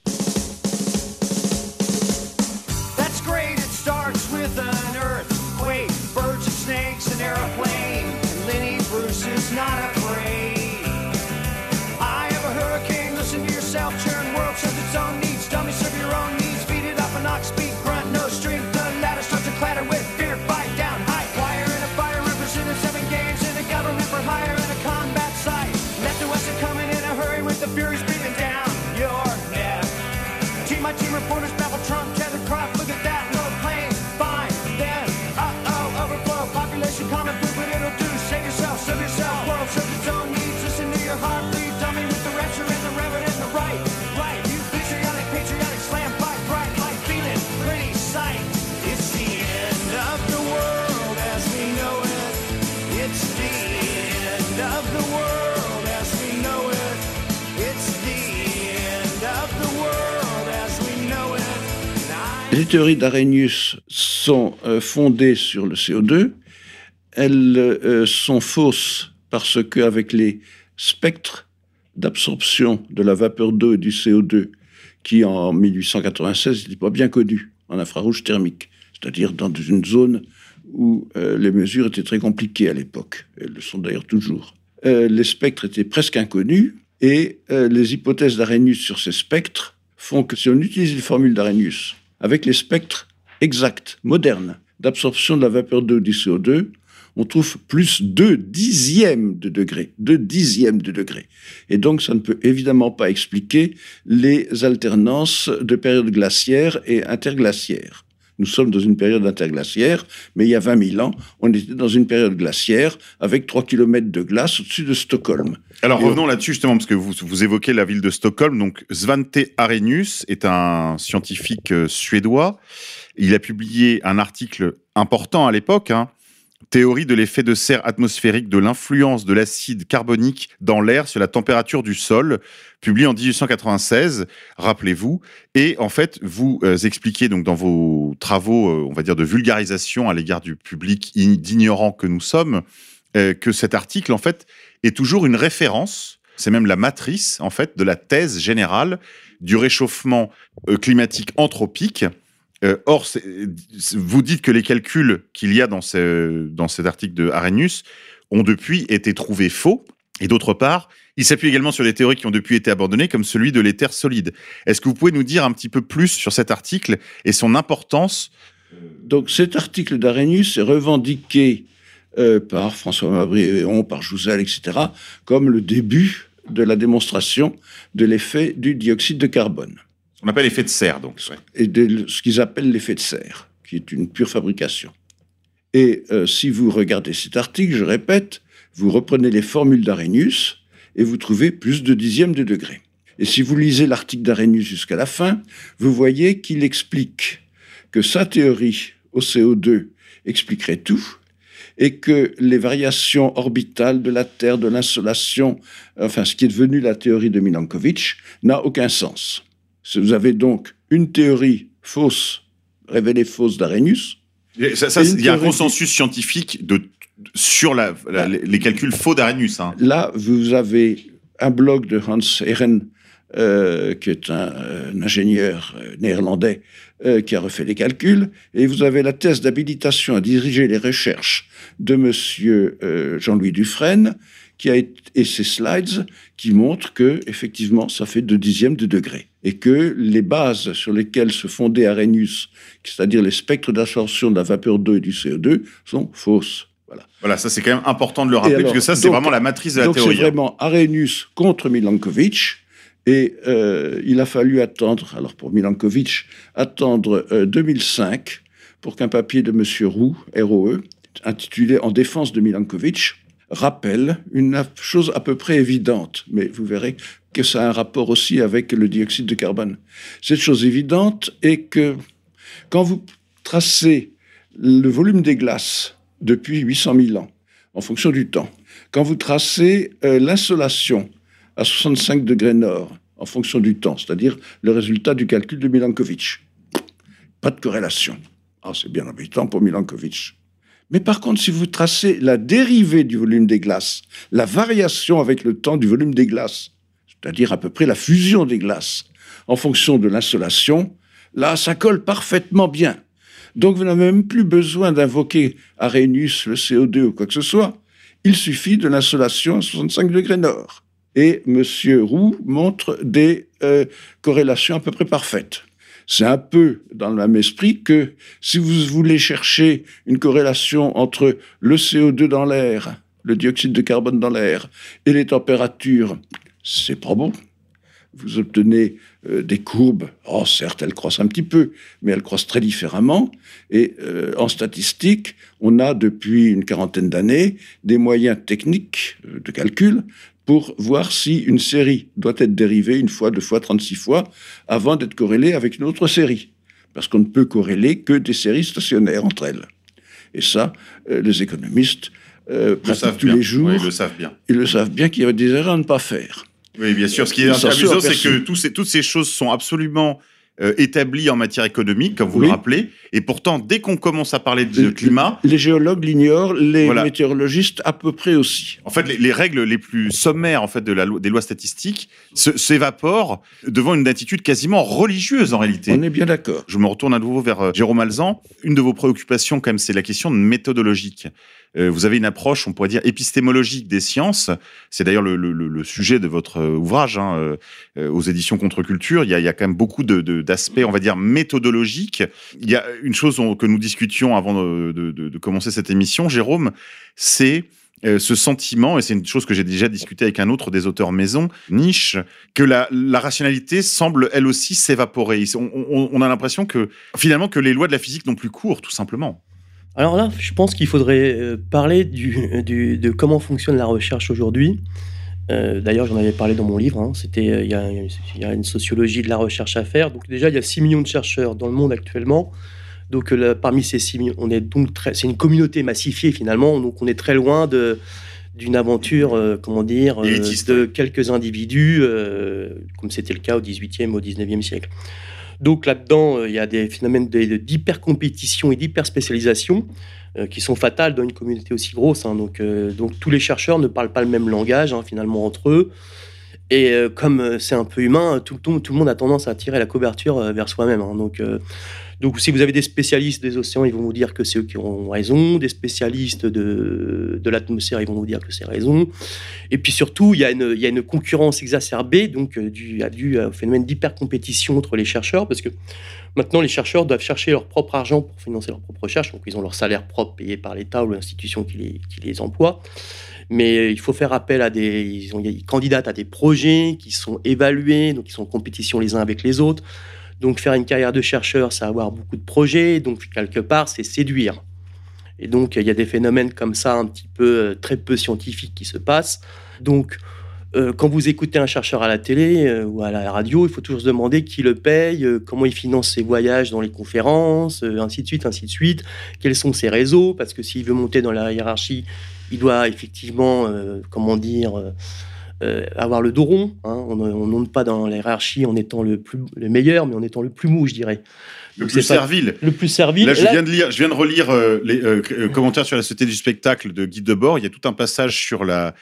Théories d'Arrhenius sont euh, fondées sur le CO2. Elles euh, sont fausses parce qu'avec les spectres d'absorption de la vapeur d'eau et du CO2, qui en 1896 n'étaient pas bien connus en infrarouge thermique, c'est-à-dire dans une zone où euh, les mesures étaient très compliquées à l'époque. Elles le sont d'ailleurs toujours. Les spectres étaient presque inconnus et les hypothèses d'Arrhenius sur ces spectres font que si on utilise les formules d'Arrhenius avec les spectres exacts, modernes, d'absorption de la vapeur d'eau du CO2, on trouve plus 2 dixièmes de degré. 2 dixièmes de degré. Et donc, ça ne peut évidemment pas expliquer les alternances de périodes glaciaires et interglaciaires. Nous sommes dans une période interglaciaire, mais il y a 20 000 ans, on était dans une période glaciaire avec 3 km de glace au-dessus de Stockholm.
Alors
Et
revenons là-dessus justement, parce que vous, vous évoquez la ville de Stockholm. Donc Svante Arrhenius est un scientifique euh, suédois. Il a publié un article important à l'époque, hein, Théorie de l'effet de serre atmosphérique de l'influence de l'acide carbonique dans l'air sur la température du sol, publié en 1896, rappelez-vous. Et en fait, vous euh, expliquez donc dans vos travaux, euh, on va dire, de vulgarisation à l'égard du public d'ignorants que nous sommes, euh, que cet article, en fait, est toujours une référence, c'est même la matrice, en fait, de la thèse générale du réchauffement climatique anthropique. Euh, or, vous dites que les calculs qu'il y a dans, ce- dans cet article de Arrhenius ont depuis été trouvés faux. Et d'autre part, il s'appuie également sur des théories qui ont depuis été abandonnées, comme celui de l'éther solide. Est-ce que vous pouvez nous dire un petit peu plus sur cet article et son importance
Donc cet article d'Arrhenius est revendiqué euh, par François Mabréon, par Jouzel, etc., comme le début de la démonstration de l'effet du dioxyde de carbone
On appelle effet de serre, donc.
et de ce qu'ils appellent l'effet de serre, qui est une pure fabrication. Et euh, si vous regardez cet article, je répète, vous reprenez les formules d'Arrhenius et vous trouvez plus de dixièmes de degré. Et si vous lisez l'article d'Arrhenius jusqu'à la fin, vous voyez qu'il explique que sa théorie au CO2 expliquerait tout et que les variations orbitales de la Terre, de l'insolation, enfin ce qui est devenu la théorie de Milankovitch, n'a aucun sens. Vous avez donc une théorie fausse, révélée fausse d'Arrhenius,
il y a un consensus scientifique de, sur la, la- les les calculs faux d'Arrhenius. hein.
Là, vous avez un blog de Hans Ehren, euh, qui est un, euh, un ingénieur euh, néerlandais euh, qui a refait les calculs, et vous avez la thèse d'habilitation à diriger les recherches de Monsieur euh, Jean-Louis Dufresne, qui a été, et ses slides qui montrent que effectivement ça fait deux dixièmes de degré et que les bases sur lesquelles se fondait Arrhenius, c'est-à-dire les spectres d'absorption de la vapeur d'eau et du CO2, sont fausses. Voilà.
Voilà, ça c'est quand même important de le rappeler,
alors,
parce que ça c'est vraiment la matrice de la
Donc c'est
théorie. hein.
vraiment Arrhenius contre Milankovitch. Et euh, il a fallu attendre, alors pour Milankovitch, attendre euh, 2005 pour qu'un papier de M. Roux, ROE, intitulé En défense de Milankovitch, rappelle une chose à peu près évidente, mais vous verrez que ça a un rapport aussi avec le dioxyde de carbone. Cette chose évidente est que quand vous tracez le volume des glaces depuis 800 000 ans, en fonction du temps, quand vous tracez euh, l'insolation à 65 degrés nord, en fonction du temps, c'est-à-dire le résultat du calcul de Milankovitch, pas de corrélation. Ah, c'est bien embêtant pour Milankovitch. Mais par contre, si vous tracez la dérivée du volume des glaces, la variation avec le temps du volume des glaces, c'est-à-dire à peu près la fusion des glaces, en fonction de l'insolation, là, ça colle parfaitement bien. Donc, vous n'avez même plus besoin d'invoquer Arrhenius, le CO2 ou quoi que ce soit. Il suffit de l'insolation à 65 degrés nord. Et M. Roux montre des euh, corrélations à peu près parfaites. C'est un peu dans le même esprit que si vous voulez chercher une corrélation entre le CO2 dans l'air, le dioxyde de carbone dans l'air et les températures, c'est pas bon. Vous obtenez euh, des courbes. Oh, certes, elles croissent un petit peu, mais elles croissent très différemment. Et euh, en statistique, on a depuis une quarantaine d'années des moyens techniques euh, de calcul pour voir si une série doit être dérivée une fois, deux fois, 36 fois, avant d'être corrélée avec une autre série. Parce qu'on ne peut corréler que des séries stationnaires entre elles. Et ça, euh, les économistes euh,
le savent
tous
bien.
les jours.
Ils le savent bien.
Ils le savent bien qu'il y a des erreurs à ne pas faire.
Oui, bien sûr. Ce qui est amusant, c'est que
aperçus.
tous ces, toutes ces choses sont absolument euh, en matière économique, comme vous
Oui.
le rappelez. Et pourtant, dès qu'on commence à parler de climat,
Les géologues l'ignorent, les
Voilà.
météorologistes à peu près aussi.
en fait, les, les règles les plus sommaires en fait de la loi- des lois statistiques s'évaporent devant une attitude quasiment religieuse en réalité.
On est bien d'accord.
Je me retourne à nouveau vers euh, Jérôme Alzan. Une de vos préoccupations, quand même, c'est la question méthodologique. Euh, vous avez une approche, on pourrait dire, épistémologique des sciences. C'est d'ailleurs le, le- le- sujet de votre euh, ouvrage hein, euh, aux éditions Contre-Culture. Il il y a quand même beaucoup de- de- d'aspects, on va dire, méthodologiques. Il y a une chose que nous discutions avant de, de- commencer cette émission, Jérôme, c'est ce sentiment, et c'est une chose que j'ai déjà discuté avec un autre des auteurs maison, Niche, que la, la rationalité semble elle aussi s'évaporer. On, on- on a l'impression que finalement que les lois de la physique n'ont plus cours, tout simplement.
Alors là, je pense qu'il faudrait euh, parler du, [laughs] du- de comment fonctionne la recherche aujourd'hui. Euh, D'ailleurs, j'en avais parlé dans mon livre. hein. C'était, euh, il y, a- il y a une sociologie de la recherche à faire. Donc déjà, il y a 6 millions de chercheurs dans le monde actuellement. Donc là, parmi ces 6 millions, on est donc très, c'est une communauté massifiée finalement. Donc on est très loin de d'une aventure, euh, comment dire, de quelques individus, comme c'était le cas au 18e, au 19e siècle. Donc là-dedans, euh, il y a des phénomènes d'hyper-compétition et d'hyper-spécialisation euh, qui sont fatales dans une communauté aussi grosse. hein. Donc, euh, donc tous les chercheurs ne parlent pas le même langage hein, finalement entre eux. Et comme c'est un peu humain, tout, le monde a tendance à tirer la couverture vers soi-même. hein. Donc, donc si vous avez des spécialistes des océans, ils vont vous dire que c'est eux qui ont raison. Des spécialistes de, de l'atmosphère, ils vont vous dire que c'est raison. Et puis surtout, il y a une, il y a une concurrence exacerbée, donc euh, à- dû au phénomène d'hyper-compétition entre les chercheurs, parce que maintenant les chercheurs doivent chercher leur propre argent pour financer leur propre recherche, donc ils ont leur salaire propre payé par l'État ou l'institution qui les, qui les emploie. Mais euh, il faut faire appel à des. Ils, ont, ils candidatent à des projets qui sont évalués, donc ils sont en compétition les uns avec les autres. Donc faire une carrière de chercheur, c'est avoir beaucoup de projets, donc quelque part, c'est séduire. Et donc il y a des phénomènes comme ça, un petit peu euh, très peu scientifiques qui se passent. Donc euh, quand vous écoutez un chercheur à la télé euh, ou à la radio, il faut toujours se demander qui le paye, comment il finance ses voyages dans les conférences, ainsi de suite, ainsi de suite. Quels sont ses réseaux? Parce que s'il veut monter dans la hiérarchie, il doit effectivement, comment dire, euh, avoir le dos rond. hein. On ne on ne monte pas dans la hiérarchie en étant le, plus, le meilleur, mais en étant le plus mou, je dirais.
Le
Donc,
plus servile.
Le plus servile.
Là, je
Là-
viens de lire, je viens de relire euh, les euh, commentaires sur la société du spectacle de Guy Debord. Il y a tout un passage sur la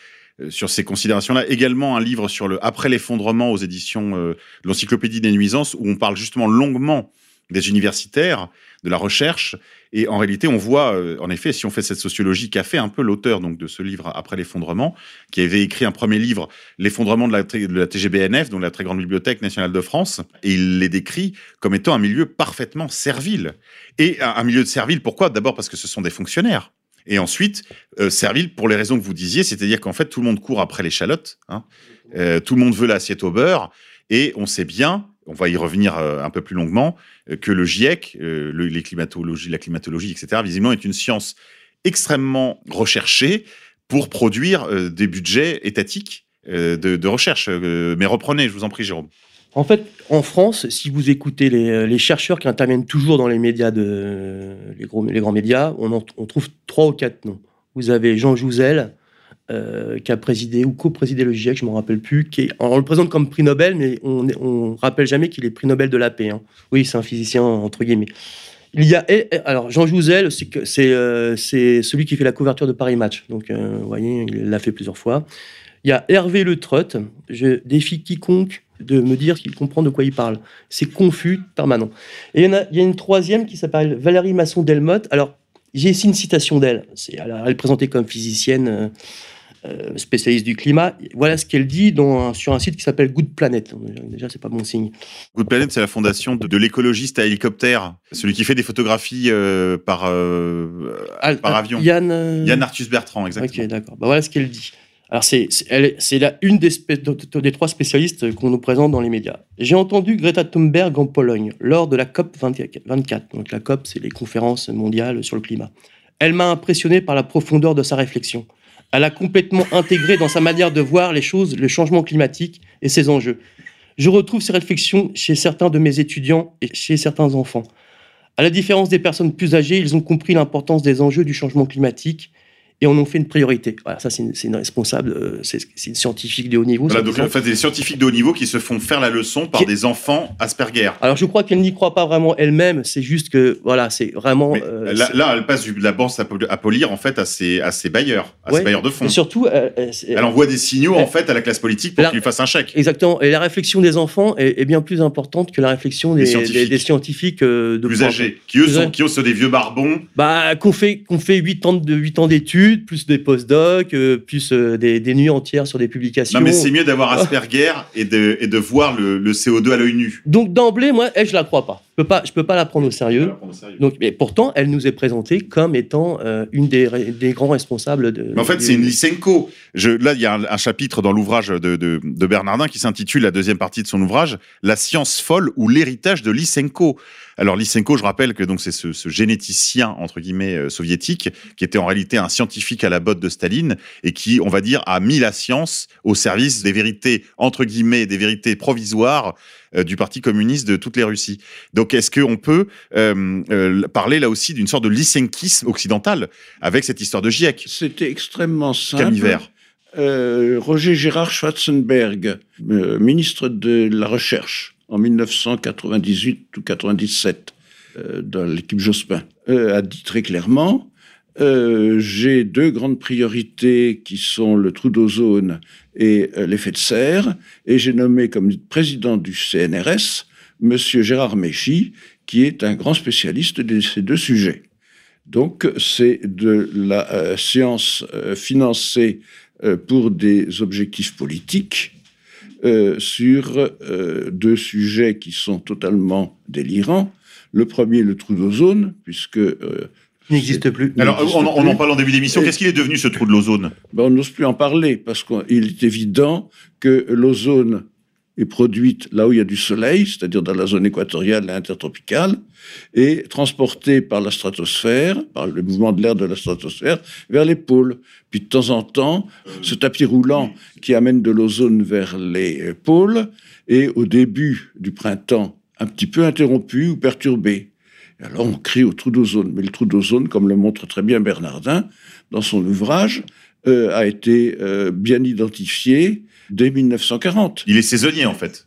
sur ces considérations-là. Également un livre sur le après l'effondrement aux éditions euh, de l'Encyclopédie des nuisances où on parle justement longuement des universitaires, de la recherche. Et en réalité, on voit, euh, en effet, si on fait cette sociologie qu'a fait un peu l'auteur donc de ce livre après l'effondrement, qui avait écrit un premier livre, l'effondrement de la, TGBNF, donc la très grande bibliothèque nationale de France, et il les décrit comme étant un milieu parfaitement servile. Et un, un milieu de servile, pourquoi? D'abord parce que ce sont des fonctionnaires. Et ensuite, euh, servile pour les raisons que vous disiez, c'est-à-dire qu'en fait, tout le monde court après l'échalote, hein. Euh, tout le monde veut l'assiette au beurre, et on sait bien, on va y revenir euh, un peu plus longuement, euh, que le GIEC, euh, le- les climatologies, la climatologie, etc., visiblement est une science extrêmement recherchée pour produire des budgets étatiques de, recherche. Mais reprenez, je vous en prie, Jérôme.
En fait, en France, si vous écoutez les, chercheurs qui interviennent toujours dans les médias, les grands médias, on, en- on trouve trois ou quatre noms. Vous avez Jean Jouzel, euh, qui a présidé ou co-présidé le GIEC, je ne me rappelle plus. On le présente comme prix Nobel, mais on ne rappelle jamais qu'il est prix Nobel de la paix. hein. Oui, c'est un physicien, entre guillemets. Il y a, alors Jean Jouzel, euh, c'est celui qui fait la couverture de Paris Match. Donc, euh, vous voyez, il l'a fait plusieurs fois. Il y a Hervé Le Trott. Je défie quiconque de me dire qu'il comprend de quoi il parle. C'est confus, permanent. Et il y, a, une troisième qui s'appelle Valérie Masson-Delmotte. Alors, j'ai ici une citation d'elle. Elle, est présentée comme physicienne euh, spécialiste du climat. Voilà ce qu'elle dit dans sur un site qui s'appelle Good Planet. Déjà, c'est pas bon signe.
Good Planet, c'est la fondation de, de l'écologiste à hélicoptère, celui qui fait des photographies euh, par, euh,
Ah,
par avion.
Yann.
Yann Arthus Bertrand, exactement.
Ok, d'accord. Bah, voilà ce qu'elle dit. Alors, c'est c'est- une des, des trois spécialistes qu'on nous présente dans les médias. J'ai entendu Greta Thunberg en Pologne lors de la COP 24. Donc, la COP, c'est les conférences mondiales sur le climat. Elle m'a impressionné par la profondeur de sa réflexion. Elle a complètement intégré dans sa manière de voir les choses le changement climatique et ses enjeux. Je retrouve ces réflexions chez certains de mes étudiants et chez certains enfants. À la différence des personnes plus âgées, ils ont compris l'importance des enjeux du changement climatique et en ont fait une priorité. Voilà, ça, c'est une, responsable, euh, c'est une scientifique de haut niveau.
Voilà, donc en fait, des scientifiques de haut niveau qui se font faire la leçon par
Qui-
des enfants Asperger.
Alors, je crois qu'elle n'y croit pas vraiment elle-même, c'est juste que, voilà, c'est vraiment. Euh,
là, elle passe de la banque à, pol- à polir en fait à ses, à ses bailleurs, à
Ouais.
ses bailleurs de fonds.
et surtout, euh,
Elle envoie des signaux en fait à la classe politique pour
Là-
qu'il lui fasse un chèque.
Exactement. Et la réflexion des enfants est, est bien plus importante que la réflexion des,
Des scientifiques.
des- des scientifiques de
Plus âgés, qui eux
Plus
sont,
âgés.
qui eux sont des vieux barbons.
Bah, qu'on fait, qu'on fait 8 ans de 8 ans d'études, plus des postdocs, euh, plus euh, des, des nuits entières sur des publications.
Non mais c'est mieux d'avoir Asperger et de, et de voir le, le CO2 à l'œil nu.
Donc d'emblée, moi, elle, je la crois pas. peux pas, je peux pas la prendre au sérieux. Donc, mais pourtant, elle nous est présentée comme étant euh, une des, grands responsables de.
Mais en fait, c'est une Lysenko. Je, là, il y a un, un chapitre dans l'ouvrage de, de, de Bernardin qui s'intitule, la deuxième partie de son ouvrage, La science folle ou l'héritage de Lysenko. Alors, Lysenko, je rappelle que donc c'est ce, ce généticien, entre guillemets, euh, soviétique, qui était en réalité un scientifique à la botte de Staline et qui, on va dire, a mis la science au service des vérités, entre guillemets, des vérités provisoires euh, du Parti communiste de toutes les Russies. Donc, est-ce qu'on peut euh, parler là aussi d'une sorte de lysenkisme occidental avec cette histoire de GIEC
C'était extrêmement simple. Roger Gérard Schwarzenberg, ministre de la Recherche en 1998 ou 97 euh, dans l'équipe Jospin, euh, a dit très clairement euh, j'ai deux grandes priorités qui sont le trou d'ozone et l'effet de serre, et j'ai nommé comme président du CNRS Monsieur Gérard Méchy, qui est un grand spécialiste de ces deux sujets. Donc, c'est de la science financée pour des objectifs politiques euh, sur euh, deux sujets qui sont totalement délirants. Le premier, le trou d'ozone, puisque euh,
n'existe plus.
Alors, on, en- on en
plus.
parle en début d'émission. Qu'est-ce qu'il est devenu ce trou de l'ozone?
Ben, on n'ose plus en parler parce qu'il est évident que l'ozone est produite là où il y a du soleil, c'est-à-dire dans la zone équatoriale et intertropicale, et transportée par la stratosphère, par le mouvement de l'air de la stratosphère, vers les pôles. Puis de temps en temps, ce tapis roulant qui amène de l'ozone vers les euh, pôles est au début du printemps un petit peu interrompu ou perturbé. Et alors on crie au trou d'ozone. Mais le trou d'ozone, comme le montre très bien Bernardin dans son ouvrage, euh, a été euh, bien identifié dès 1940.
Il est saisonnier, en fait.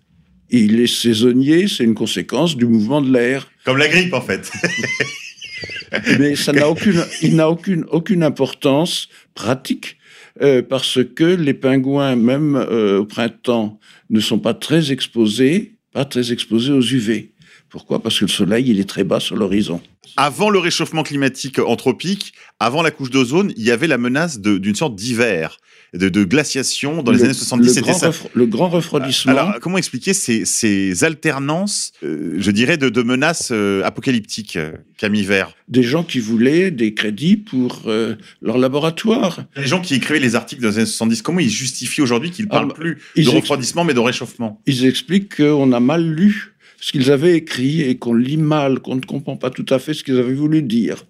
Il est saisonnier, c'est une conséquence du mouvement de l'air.
Comme la grippe, en fait. [laughs]
Mais ça n'a aucune, il n'a aucune, aucune importance pratique euh, parce que les pingouins, même euh, au printemps, ne sont pas très exposés, pas très exposés aux UV. Pourquoi? Parce que le soleil, il est très bas sur l'horizon.
Avant le réchauffement climatique anthropique, avant la couche d'ozone, il y avait la menace d'une sorte d'hiver, de, de glaciation dans les
Le-
années 70.
le
C'était
grand,
ça.
le grand refroidissement.
Alors, comment expliquer ces, ces alternances, euh, je dirais, de, de menaces euh, apocalyptiques, euh, Camille Vert?
Des gens qui voulaient des crédits pour euh, leur laboratoire.
Les gens qui écrivaient les articles dans les années 70, comment ils justifient aujourd'hui qu'ils ne parlent plus de refroidissement, mais de réchauffement?
Ils expliquent qu'on a mal lu ce qu'ils avaient écrit et qu'on lit mal, qu'on ne comprend pas tout à fait ce qu'ils avaient voulu dire.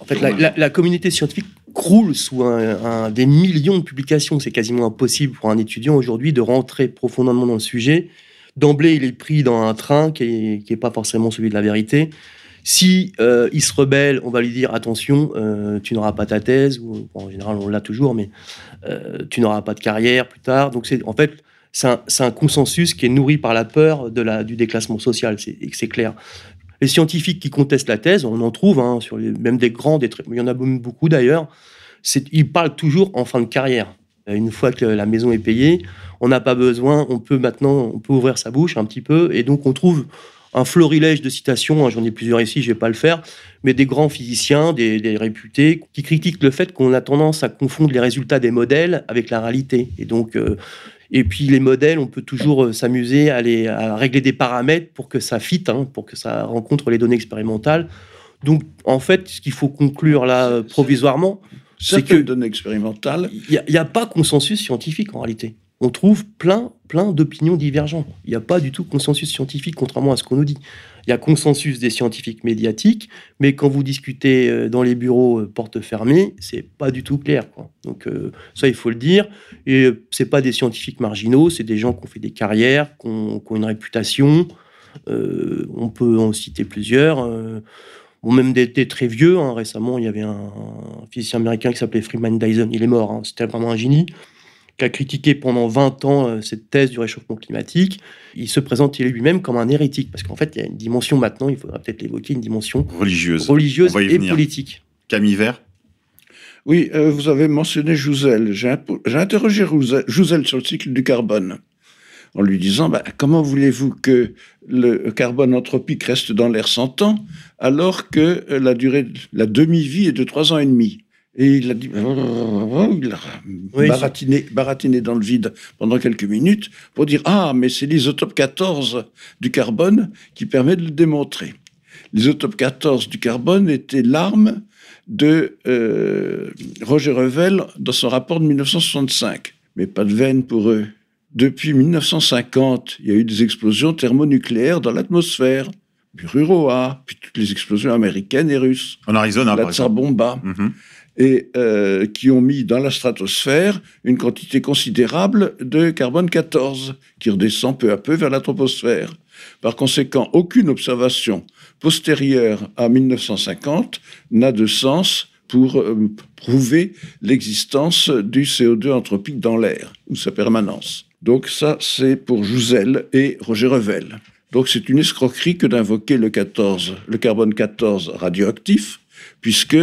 En fait, la, communauté scientifique croule sous un, des millions de publications. C'est quasiment impossible pour un étudiant aujourd'hui de rentrer profondément dans le sujet. D'emblée, il est pris dans un train qui n'est pas forcément celui de la vérité. Si euh, il se rebelle, on va lui dire attention, euh, tu n'auras pas ta thèse, ou en général on l'a toujours, mais euh, tu n'auras pas de carrière plus tard. Donc c'est en fait c'est un, consensus qui est nourri par la peur de la, du déclassement social, c'est clair. Les scientifiques qui contestent la thèse, on en trouve, hein, sur même des grands, il y en a beaucoup d'ailleurs, ils parlent toujours en fin de carrière. Euh, Une fois que la maison est payée, on n'a pas besoin, on peut maintenant, on peut ouvrir sa bouche un petit peu, et donc on trouve un florilège de citations, hein, j'en ai plusieurs ici, je vais pas le faire, mais des grands physiciens, des, des réputés, qui critiquent le fait qu'on a tendance à confondre les résultats des modèles avec la réalité. Et donc, euh, et puis les modèles, on peut toujours euh, s'amuser à, les- à régler des paramètres pour que ça fitte, hein, pour que ça rencontre les données expérimentales. Donc, en fait, ce qu'il faut conclure là euh, provisoirement, c'est que
données expérimentales,
il n'y a, pas consensus scientifique en réalité. On trouve plein, plein d'opinions divergentes. Il n'y a pas du tout consensus scientifique, contrairement à ce qu'on nous dit. Il y a consensus des scientifiques médiatiques, mais quand vous discutez euh, dans les bureaux euh, porte fermée, c'est pas du tout clair. Donc euh, ça, il faut le dire. Et c'est pas des scientifiques marginaux, c'est des gens qui ont fait des carrières, qui ont, une réputation. On peut en citer plusieurs. euh, ou même des, très vieux. hein. Récemment, il y avait un, un physicien américain qui s'appelait Freeman Dyson. Il est mort. hein. C'était vraiment un génie qui a critiqué pendant 20 ans euh, cette thèse du réchauffement climatique. Il se présente il est lui-même comme un hérétique, parce qu'en fait, il y a une dimension maintenant, il faudra peut-être l'évoquer, une dimension
Religieuse.
religieuse et
venir.
politique.
Camille Vert
Oui, euh, vous avez mentionné Jouzel. J'ai interrogé Jouzel, sur le cycle du carbone en lui disant bah, comment voulez-vous que le carbone anthropique reste dans l'air 100 ans alors que euh, la durée, de- la demi-vie est de 3 ans et demi? Et il a dit, [laughs] il a
Oui,
baratiné, baratiné dans le vide pendant quelques minutes pour dire ah mais c'est l'isotope 14 du carbone qui permet de le démontrer. L'isotope 14 du carbone était l'arme de euh, Roger Revel dans son rapport de 1965, mais pas de veine pour eux. Depuis 1950, il y a eu des explosions thermonucléaires dans l'atmosphère, puis Ruroa, puis toutes les explosions américaines et russes
En Arizona, par
la
exemple.
Tsar Bomba,
Mhm.
Et euh, qui ont mis dans la stratosphère une quantité considérable de carbone 14, qui redescend peu à peu vers la troposphère. Par conséquent, aucune observation postérieure à 1950 n'a de sens pour euh, prouver l'existence du CO2 anthropique dans l'air, ou sa permanence. Donc ça, c'est pour Jouzel et Roger Revel. Donc c'est une escroquerie que d'invoquer le 14, le carbone 14 radioactif, puisque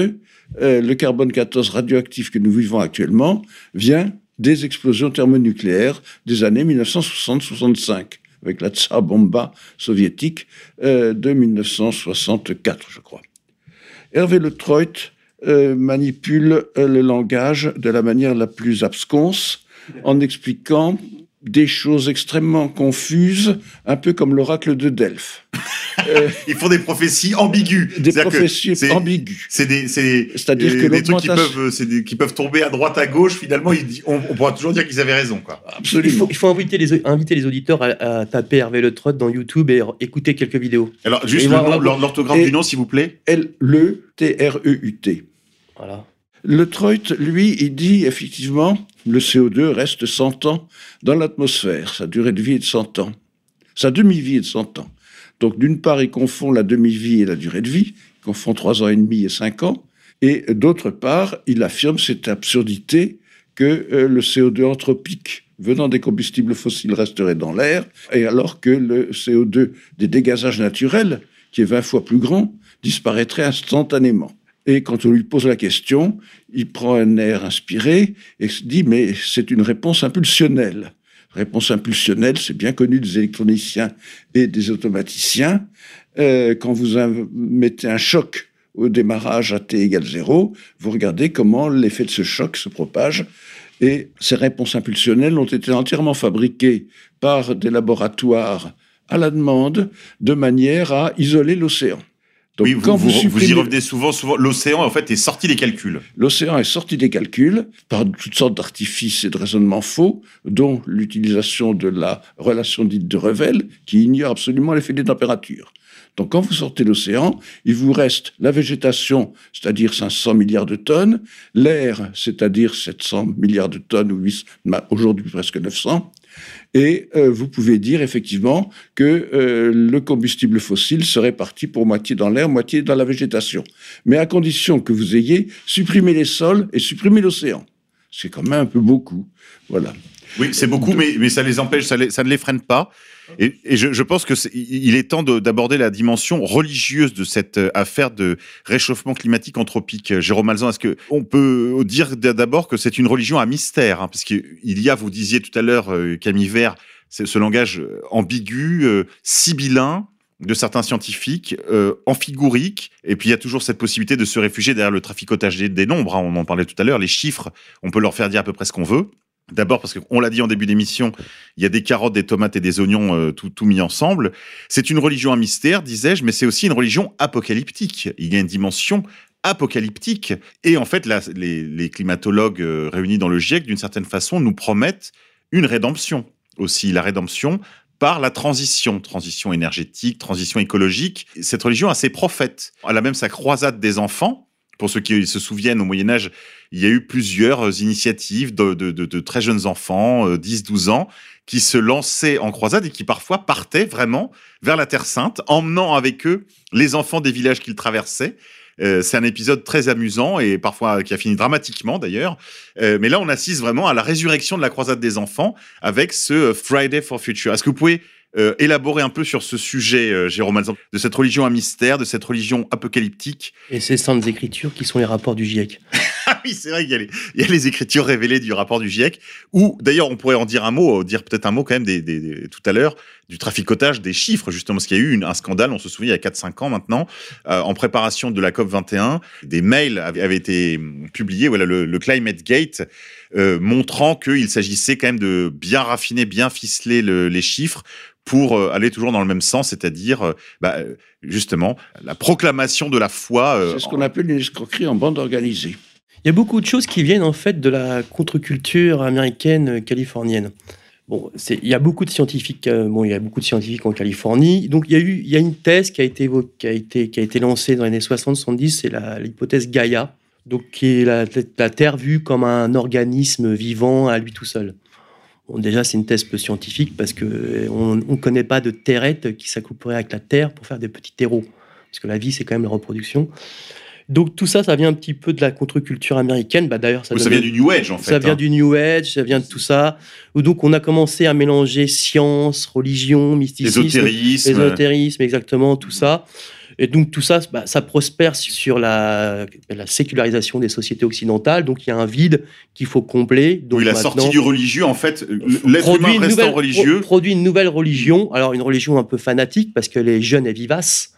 euh, le carbone 14 radioactif que nous vivons actuellement vient des explosions thermonucléaires des années 1960-65, avec la Tsar Bomba soviétique euh, de 1964, je crois. Hervé Le euh, manipule le langage de la manière la plus absconce en expliquant des choses extrêmement confuses, un peu comme l'oracle de Delphes. Euh, [laughs]
Ils font des prophéties ambiguës.
des prophéties
c'est-
ambiguës.
C'est des, c'est
C'est-à-dire
euh,
que
des trucs qui peuvent, euh, c'est des- qui peuvent tomber à droite, à gauche. Finalement, ils on, on pourra toujours dire qu'ils avaient raison, quoi.
Il faut,
Absolument.
il faut inviter, les, inviter les auditeurs à, à taper Hervé Le Trot dans YouTube et écouter quelques vidéos.
Alors, juste le l'orthographe du nom, s'il vous plaît.
L-E-T-R-E-U-T.
Voilà.
Le Treut, lui, il dit effectivement, le CO2 reste 100 ans dans l'atmosphère. Sa durée de vie est de 100 ans. Sa demi-vie est de 100 ans. Donc, d'une part, il confond la demi-vie et la durée de vie. Il confond 3 ans et demi et 5 ans. Et d'autre part, il affirme cette absurdité que euh, le CO2 anthropique venant des combustibles fossiles resterait dans l'air, et alors que le CO2 des dégazages naturels, qui est 20 fois plus grand, disparaîtrait instantanément. Et quand on lui pose la question, il prend un air inspiré et se dit mais c'est une réponse impulsionnelle. Réponse impulsionnelle, c'est bien connu des électroniciens et des automaticiens. Euh, quand vous mettez un choc au démarrage à t égale 0, vous regardez comment l'effet de ce choc se propage. Et ces réponses impulsionnelles ont été entièrement fabriquées par des laboratoires à la demande de manière à isoler l'océan. Donc,
oui, vous,
quand
vous,
vous,
vous y revenez souvent. souvent. L'océan, en fait, est sorti des calculs.
L'océan est sorti des calculs par toutes sortes d'artifices et de raisonnements faux, dont l'utilisation de la relation dite de Revel, qui ignore absolument l'effet des températures. Donc quand vous sortez l'océan, il vous reste la végétation, c'est-à-dire 500 milliards de tonnes, l'air, c'est-à-dire 700 milliards de tonnes, ou 800, aujourd'hui presque 900, et euh, vous pouvez dire effectivement que euh, le combustible fossile serait parti pour moitié dans l'air, moitié dans la végétation. Mais à condition que vous ayez supprimé les sols et supprimé l'océan. C'est quand même un peu beaucoup. Voilà.
Oui, c'est beaucoup, mais, mais ça les empêche, ça, les- ça ne les freine pas. Et, je, pense que il est temps de- d'aborder la dimension religieuse de cette euh, affaire de réchauffement climatique anthropique. Jérôme Alzan, est-ce que on peut dire d'abord que c'est une religion à mystère, hein, parce qu'il y a, vous disiez tout à l'heure, euh, Camille Vert, ce langage euh, ambigu, sibyllin de certains scientifiques, euh, amphigorique, et puis il y a toujours cette possibilité de se réfugier derrière le traficotage des, des nombres. hein, on en parlait tout à l'heure, les chiffres, on peut leur faire dire à peu près ce qu'on veut. D'abord parce qu'on l'a dit en début d'émission, il y a des carottes, des tomates et des oignons euh, tout, tout mis ensemble. C'est une religion à mystère, disais-je, mais c'est aussi une religion apocalyptique. Il y a une dimension apocalyptique. Et en fait, les, les climatologues euh, réunis dans le GIEC, d'une certaine façon, nous promettent une rédemption aussi. La rédemption par la transition, transition énergétique, transition écologique. Cette religion a ses prophètes. Elle a même sa croisade des enfants. Pour ceux qui se souviennent, au Moyen Âge, il y a eu plusieurs euh, initiatives de, très jeunes enfants, euh, 10-12 ans, qui se lançaient en croisade et qui parfois partaient vraiment vers la Terre Sainte, emmenant avec eux les enfants des villages qu'ils traversaient. Euh, c'est un épisode très amusant et parfois qui a fini dramatiquement d'ailleurs. Euh, mais là, on assiste vraiment à la résurrection de la croisade des enfants avec ce euh, Friday for Future. Est-ce que vous pouvez euh, élaborer un peu sur ce sujet, euh, Jérôme Alzan, de cette religion à mystère, de cette religion apocalyptique.
Et ces saintes écritures qui sont les rapports du GIEC. [laughs]
Ah oui, c'est vrai qu'il y, a les- il y a les écritures révélées du rapport du GIEC, ou d'ailleurs on pourrait en dire un mot, euh, dire peut-être un mot quand même des, des- des- tout à l'heure du traficotage des chiffres, justement, parce qu'il y a eu une- un scandale, on se souvient, il y a 4-5 ans maintenant, euh, en préparation de la COP 21, des mails avaient, avaient été hum, publiés, voilà, le, le Climate Gate, euh, montrant qu'il s'agissait quand même de bien raffiner, bien ficeler le- les chiffres pour euh, aller toujours dans le même sens, c'est-à-dire euh, bah, euh, justement la proclamation de la foi.
C'est ce qu'on appelle une escroquerie en bande organisée.
Il y a beaucoup de choses qui viennent en fait de la contre-culture américaine californienne. Bon, il y a beaucoup de scientifiques. euh, bon, il y a beaucoup de scientifiques en Californie. Donc, il y a eu, il y a une thèse qui a été qui a été qui a été lancée dans les années 60-70. C'est l'hypothèse Gaia, donc qui est la, la Terre vue comme un organisme vivant à lui tout seul. Bon, déjà, c'est une thèse peu scientifique parce que euh, on ne connaît pas de terrettes qui s'accoupleraient avec la Terre pour faire des petits terreaux. Parce que la vie, c'est quand même la reproduction. Donc tout ça, ça vient un petit peu de la contre-culture américaine. Bah, D'ailleurs, ça,
oui, ça
donne-
vient du New Age en fait.
ça vient
hein.
du New Age, ça vient de tout ça. Donc on a commencé à mélanger science, religion, mysticisme,
Ésotérisme.
ésotérisme, exactement, tout ça. Et donc tout ça, bah, ça prospère sur la, la sécularisation des sociétés occidentales. Donc il y a un vide qu'il faut combler. Donc
oui, la sortie du religieux, en fait, l'être humain restant
nouvelle-
religieux.
pro- produit une nouvelle religion. Alors une religion un peu fanatique parce qu'elle est jeune et vivace.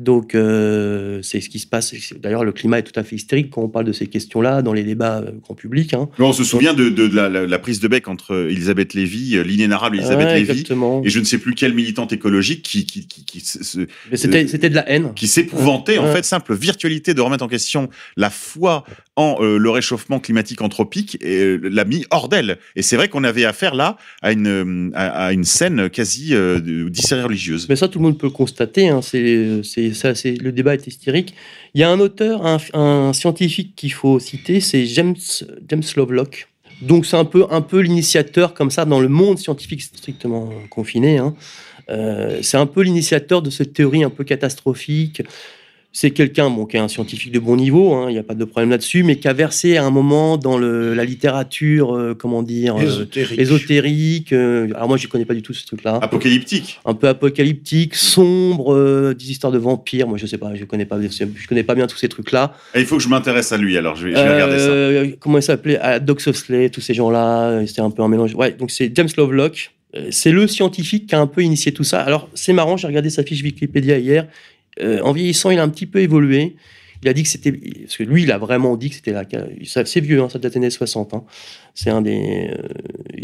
Donc euh, c'est ce qui se passe. D'ailleurs, le climat est tout à fait hystérique quand on parle de ces questions-là dans les débats euh, grand public. hein.
On se souvient de, de- de la, prise de bec entre Elisabeth Lévy, euh, l'inénarrable Elisabeth
Ouais,
Lévy,
exactement.
et je ne sais plus quelle militante écologique qui, qui, qui, qui,
c'était c'était de la haine.
qui s'épouvantait, en fait, simple virtualité de remettre en question la foi en le réchauffement climatique anthropique et l'a mis hors d'elle. Et c'est vrai qu'on avait affaire là à une, à, à une scène quasi euh, religieuse.
Mais ça, tout le monde peut constater. hein, c'est, ça, c'est, le débat est hystérique. Il y a un auteur, un, un scientifique qu'il faut citer, c'est James, James Lovelock. Donc c'est un peu, un peu l'initiateur comme ça dans le monde scientifique strictement confiné. hein. Euh, c'est un peu l'initiateur de cette théorie un peu catastrophique. C'est quelqu'un bon, qui est un scientifique de bon niveau, hein, il n'y a pas de problème là-dessus, mais qui a versé à un moment dans le, la littérature, euh, comment dire, euh,
Ésotérique.
ésotérique. euh, alors moi, je ne connais pas du tout ce truc-là
Apocalyptique.
un peu apocalyptique, sombre, euh, des histoires de vampires. Moi, je sais pas, je connais pas, je connais pas bien tous ces trucs-là.
Et il faut que je m'intéresse à lui, alors je vais, je vais regarder ça.
Comment il s'appelait? Ah, Doc Huxley, tous ces gens-là. C'était un peu un mélange. Ouais, donc c'est James Lovelock. C'est le scientifique qui a un peu initié tout ça. Alors, c'est marrant, j'ai regardé sa fiche Wikipédia hier. Euh, en vieillissant, il a un petit peu évolué. Il a dit que c'était. Parce que lui, il a vraiment dit que c'était la. C'est vieux, hein, ça date des années 60. hein. C'est un des. euh,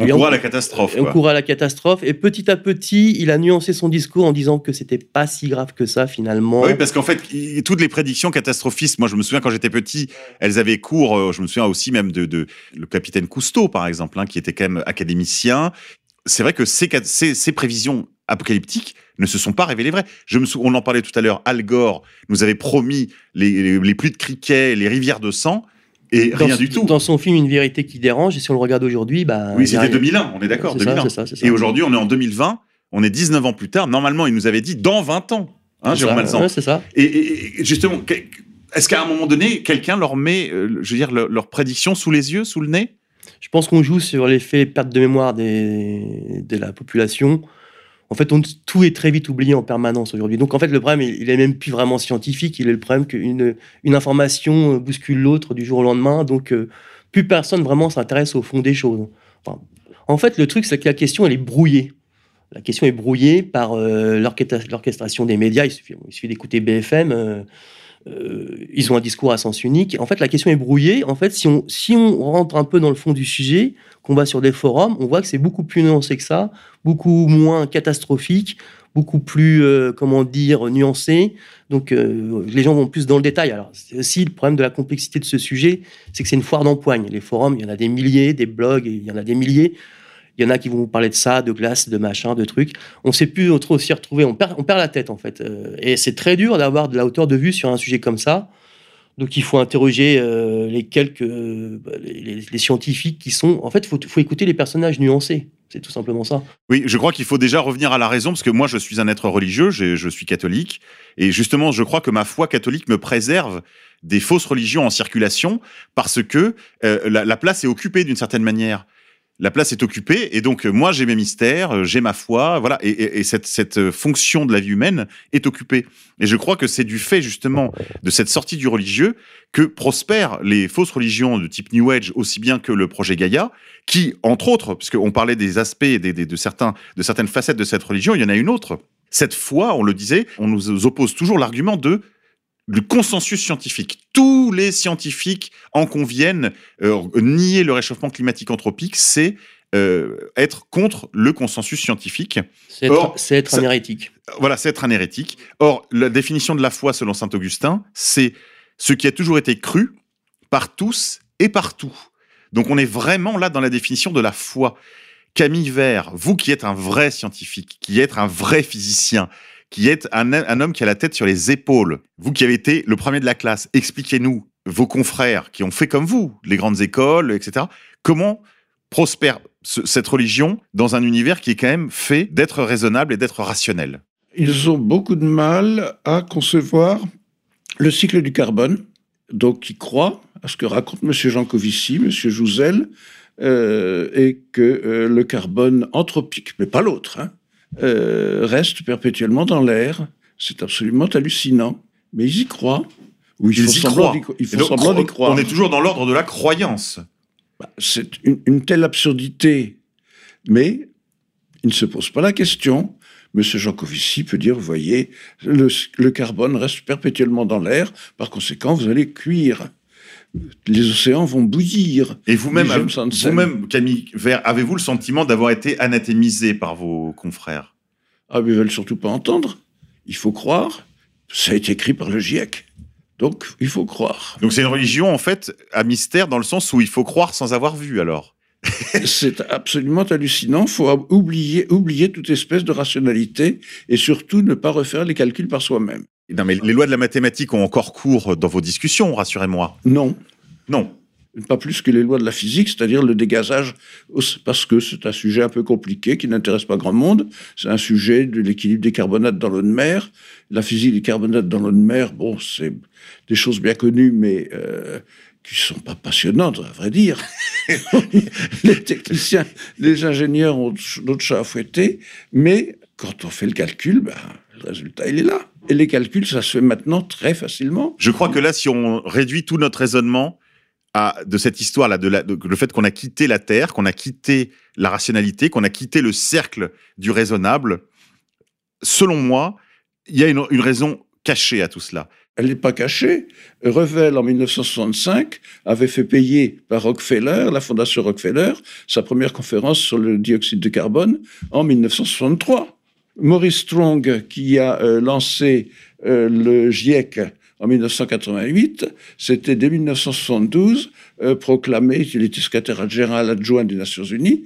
On court
en-
à la catastrophe.
on court à la catastrophe. Et petit à petit, il a nuancé son discours en disant que c'était pas si grave que ça, finalement.
Oui, parce qu'en fait, toutes les prédictions catastrophistes, moi je me souviens quand j'étais petit, elles avaient cours, euh, je me souviens aussi même de, de le capitaine Cousteau, par exemple, hein, qui était quand même académicien. C'est vrai que ces, ca- ces, ces prévisions apocalyptiques ne se sont pas révélées vraies. Je me sou- on en parlait tout à l'heure, Al Gore nous avait promis les, les, les pluies de criquets, les rivières de sang, et
dans,
rien du tout.
Dans son film Une vérité qui dérange, et si on le regarde aujourd'hui, bah.
oui, c'était
rien.
2001, on est d'accord,
C'est ça,
2001.
c'est ça, c'est ça.
Et aujourd'hui, on est en 2020, on est 19 ans plus tard. Normalement, il nous avait dit dans 20 ans, hein, Jérôme
ouais, c'est ça.
Et, et- et justement, est-ce qu'à un moment donné, quelqu'un leur met, euh, je veux dire, leur, leur prédiction sous les yeux, sous le nez?
Je pense qu'on joue sur l'effet perte de mémoire des, de la population. En fait, tout est très vite oublié en permanence aujourd'hui. Donc, en fait, le problème, il il est même plus vraiment scientifique. Il est le problème qu'une une information euh, bouscule l'autre du jour au lendemain. Donc, euh, plus personne vraiment s'intéresse au fond des choses. En fait, le truc, c'est que la question, elle est brouillée. La question est brouillée par euh, l'orchestra- l'orchestration des médias. Il suffit, d'écouter BFM. Euh, ils ont un discours à sens unique. En fait, la question est brouillée. En fait, si on, rentre un peu dans le fond du sujet, qu'on va sur des forums, on voit que c'est beaucoup plus nuancé que ça, beaucoup moins catastrophique, beaucoup plus, euh, comment dire, nuancé. Donc, euh, les gens vont plus dans le détail. Alors, aussi le problème de la complexité de ce sujet, c'est que c'est une foire d'empoigne. Les forums, il y en a des milliers, des blogs, il y en a des milliers. Il y en a qui vont vous parler de ça, de glace, de machin, de trucs. On ne sait plus s'y retrouver. On perd, la tête, en fait. Euh, et c'est très dur d'avoir de la hauteur de vue sur un sujet comme ça. Donc, il faut interroger euh, les quelques euh, les, scientifiques qui sont. En fait, il faut, écouter les personnages nuancés. C'est tout simplement ça.
Oui, je crois qu'il faut déjà revenir à la raison, parce que moi, je suis un être religieux, je suis catholique, et justement, je crois que ma foi catholique me préserve des fausses religions en circulation, parce que la place est occupée d'une certaine manière. La place est occupée et donc euh, moi j'ai mes mystères, euh, j'ai ma foi, voilà, et, et- et cette, cette euh, fonction de la vie humaine est occupée. Et je crois que c'est du fait justement de cette sortie du religieux que prospèrent les fausses religions de type New Age aussi bien que le projet Gaïa, qui entre autres, puisqu'on parlait des aspects, des, des- de certains, de certaines facettes de cette religion, il y en a une autre. Cette foi, on le disait, on nous oppose toujours l'argument de le consensus scientifique. Tous les scientifiques en conviennent. euh, nier le réchauffement climatique anthropique, c'est euh, être contre le consensus scientifique.
C'est
Or,
être, c'est être
ça-
un hérétique.
Voilà, c'est être un hérétique. Or, la définition de la foi selon saint Augustin, c'est ce qui a toujours été cru par tous et partout. Donc, on est vraiment là dans la définition de la foi. Camille Vert, vous qui êtes un vrai scientifique, qui êtes un vrai physicien, qui êtes un, homme qui a la tête sur les épaules, vous qui avez été le premier de la classe, expliquez-nous, vos confrères qui ont fait comme vous, les grandes écoles, etc., comment prospère ce- cette religion dans un univers qui est quand même fait d'être raisonnable et d'être rationnel
Ils ont beaucoup de mal à concevoir le cycle du carbone. Donc, ils croient à ce que raconte M. Jean Covici, M. Jouzel, euh, et que euh, le carbone anthropique, mais pas l'autre, hein, euh, reste perpétuellement dans l'air. C'est absolument hallucinant. Mais ils y croient. Ou ils,
y croient.
ils font
donc,
semblant d'y croire.
On est toujours dans l'ordre de la croyance.
Bah, C'est une, une telle absurdité, mais il ne se pose pas la question. Monsieur Jancovici peut dire, vous voyez, le, le carbone reste perpétuellement dans l'air, par conséquent, vous allez cuire. Les océans vont bouillir.
Et vous-même, vous-même, Camille Vert, avez-vous le sentiment d'avoir été anathémisé par vos confrères?
Ah, mais ils veulent surtout pas entendre. Il faut croire. Ça a été écrit par le GIEC. Donc, il faut croire.
Donc c'est une religion en fait à mystère dans le sens où il faut croire sans avoir vu alors. [laughs]
C'est absolument hallucinant. Il faut oublier, oublier toute espèce de rationalité et surtout ne pas refaire les calculs par soi-même.
Non mais les lois de la mathématique ont encore cours dans vos discussions, rassurez-moi.
Non,
Non.
pas plus que les lois de la physique, c'est-à-dire le dégazage, parce que c'est un sujet un peu compliqué qui n'intéresse pas grand monde. C'est un sujet de l'équilibre des carbonates dans l'eau de mer. La physique des carbonates dans l'eau de mer, bon, c'est des choses bien connues, mais euh, qui sont pas passionnantes, à vrai dire. [laughs] les techniciens, les ingénieurs ont d'autres chats à fouetter, mais quand on fait le calcul, ben, le résultat, il est là. Et les calculs, ça se fait maintenant très facilement.
Je crois que là, si on réduit tout notre raisonnement à, de cette histoire-là, de, le fait qu'on a quitté la Terre, qu'on a quitté la rationalité, qu'on a quitté le cercle du raisonnable, selon moi, il y a une, une raison cachée à tout cela.
Elle n'est pas cachée. Revel, en 1965, avait fait payer par Rockefeller, la fondation Rockefeller, sa première conférence sur le dioxyde de carbone en 1963. Maurice Strong, qui a euh, lancé euh, le GIEC en 1988, c'était dès 1972 euh, proclamé, il était secrétaire général adjoint des Nations Unies,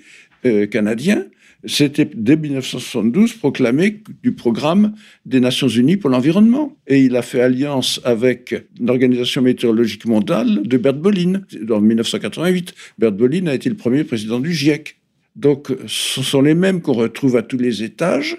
canadien, c'était dès 1972 proclamé du programme des Nations Unies pour l'environnement. Et il a fait alliance avec l'Organisation météorologique mondiale de Bert Bolin. En 1988, Bert Bolin a été le premier président du GIEC. Donc, ce sont les mêmes qu'on retrouve à tous les étages,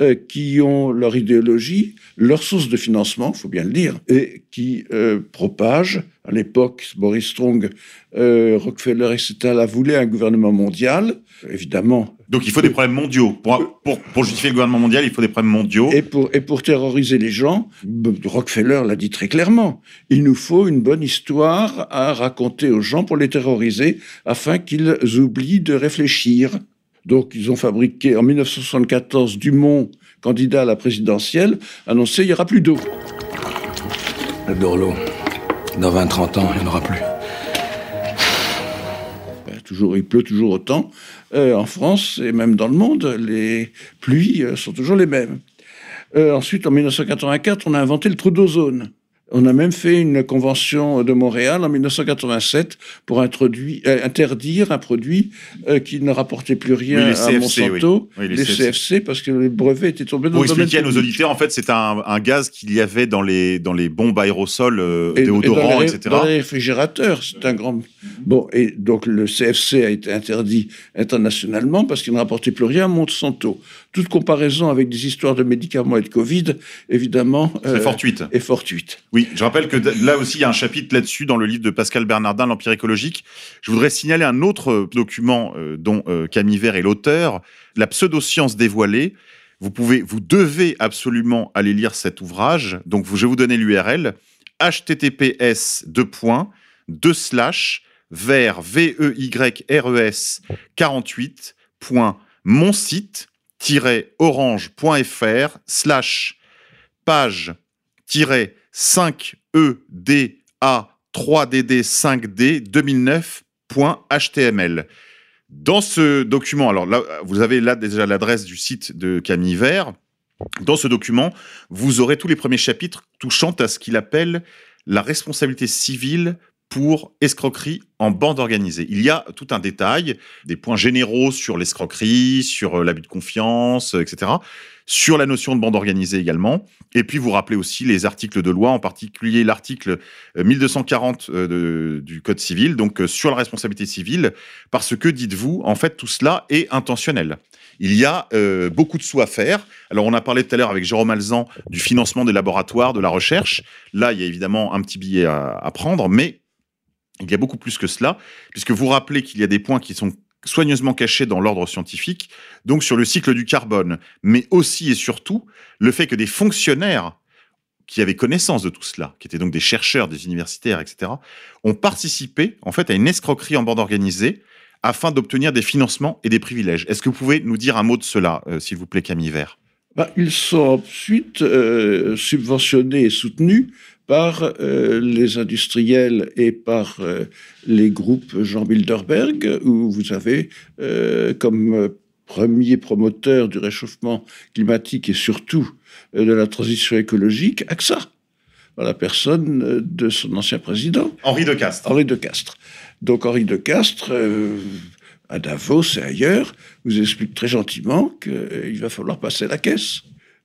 euh, qui ont leur idéologie, leur source de financement, il faut bien le dire, et qui euh, propagent. À l'époque, Boris Strong, euh, Rockefeller, etc., la voulaient un gouvernement mondial. Évidemment,
Donc il faut des problèmes mondiaux. Pour, pour, pour justifier le gouvernement mondial, il faut des problèmes mondiaux.
Et pour, et pour terroriser les gens, Rockefeller l'a dit très clairement, il nous faut une bonne histoire à raconter aux gens pour les terroriser afin qu'ils oublient de réfléchir. Donc ils ont fabriqué en 1974 Dumont, candidat à la présidentielle, annoncé il n'y aura plus d'eau.
Le Dorlo. Dans 20-30 ans, il n'y en aura plus.
Ben, toujours, il pleut toujours autant. Euh, en France et même dans le monde, les pluies euh, sont toujours les mêmes. Euh, ensuite, en 1984, on a inventé le trou d'ozone. On a même fait une convention de Montréal en 1987 pour introduire, euh, interdire un produit euh, qui ne rapportait plus rien
Oui,
à Monsanto,
oui. Oui, les
les,
CFC.
CFC, parce que les brevets étaient tombés dans le domaine
expliquer à nos auditeurs, en fait, c'est un, un gaz qu'il y avait dans les, dans les bombes aérosols, euh,
Et- et
déodorants,
dans les,
etc.
Dans les réfrigérateurs, c'est un grand Bon, et donc le CFC a été interdit internationalement parce qu'il ne rapportait plus rien à Monsanto. Toute comparaison avec des histoires de médicaments et de Covid, évidemment, euh,
fortuite.
est fortuite.
Oui, je rappelle que là aussi, il y a un chapitre là-dessus dans le livre de Pascal Bernardin, L'Empire écologique. Je voudrais signaler un autre euh, document euh, dont euh, Camille Vert est l'auteur, La pseudoscience dévoilée. Vous pouvez, vous devez absolument aller lire cet ouvrage. Donc, je vais vous donner l'URL https deux points deux slash vers v e y r e s 48 mon site orange.fr slash page 5EDA 3DD 5D 2009.html. Dans ce document, alors là, vous avez là déjà l'adresse du site de Camille Vert. Dans ce document, vous aurez tous les premiers chapitres touchant à ce qu'il appelle la responsabilité civile pour escroquerie en bande organisée. Il y a tout un détail, des points généraux sur l'escroquerie, sur euh, l'abus de confiance, euh, etc. Sur la notion de bande organisée également. Et puis vous rappelez aussi les articles de loi, en particulier l'article euh, 1240 euh, du Code civil, donc sur la responsabilité civile, parce que, dites-vous, en fait, tout cela est intentionnel. Il y a beaucoup de sous à faire. Alors, on a parlé tout à l'heure avec Jérôme Alzan du financement des laboratoires, de la recherche. Là, il y a évidemment un petit billet à prendre, mais il y a beaucoup plus que cela, puisque vous rappelez qu'il y a des points qui sont soigneusement cachés dans l'ordre scientifique, donc sur le cycle du carbone, mais aussi et surtout le fait que des fonctionnaires qui avaient connaissance de tout cela, qui étaient donc des chercheurs, des universitaires, etc., ont participé en fait à une escroquerie en bande organisée afin d'obtenir des financements et des privilèges. Est-ce que vous pouvez nous dire un mot de cela, euh, s'il vous plaît, Camille Vert?
Bah, ils sont ensuite euh, subventionnés et soutenus par euh, les industriels et par euh, les groupes Jean Bilderberg, où vous avez euh, comme premier promoteur du réchauffement climatique et surtout de la transition écologique, AXA, à la personne de son ancien président.
Henri de Castres.
Henri de Castres. Donc Henri de Castres, euh, à Davos et ailleurs, vous explique très gentiment qu'il va falloir passer la caisse.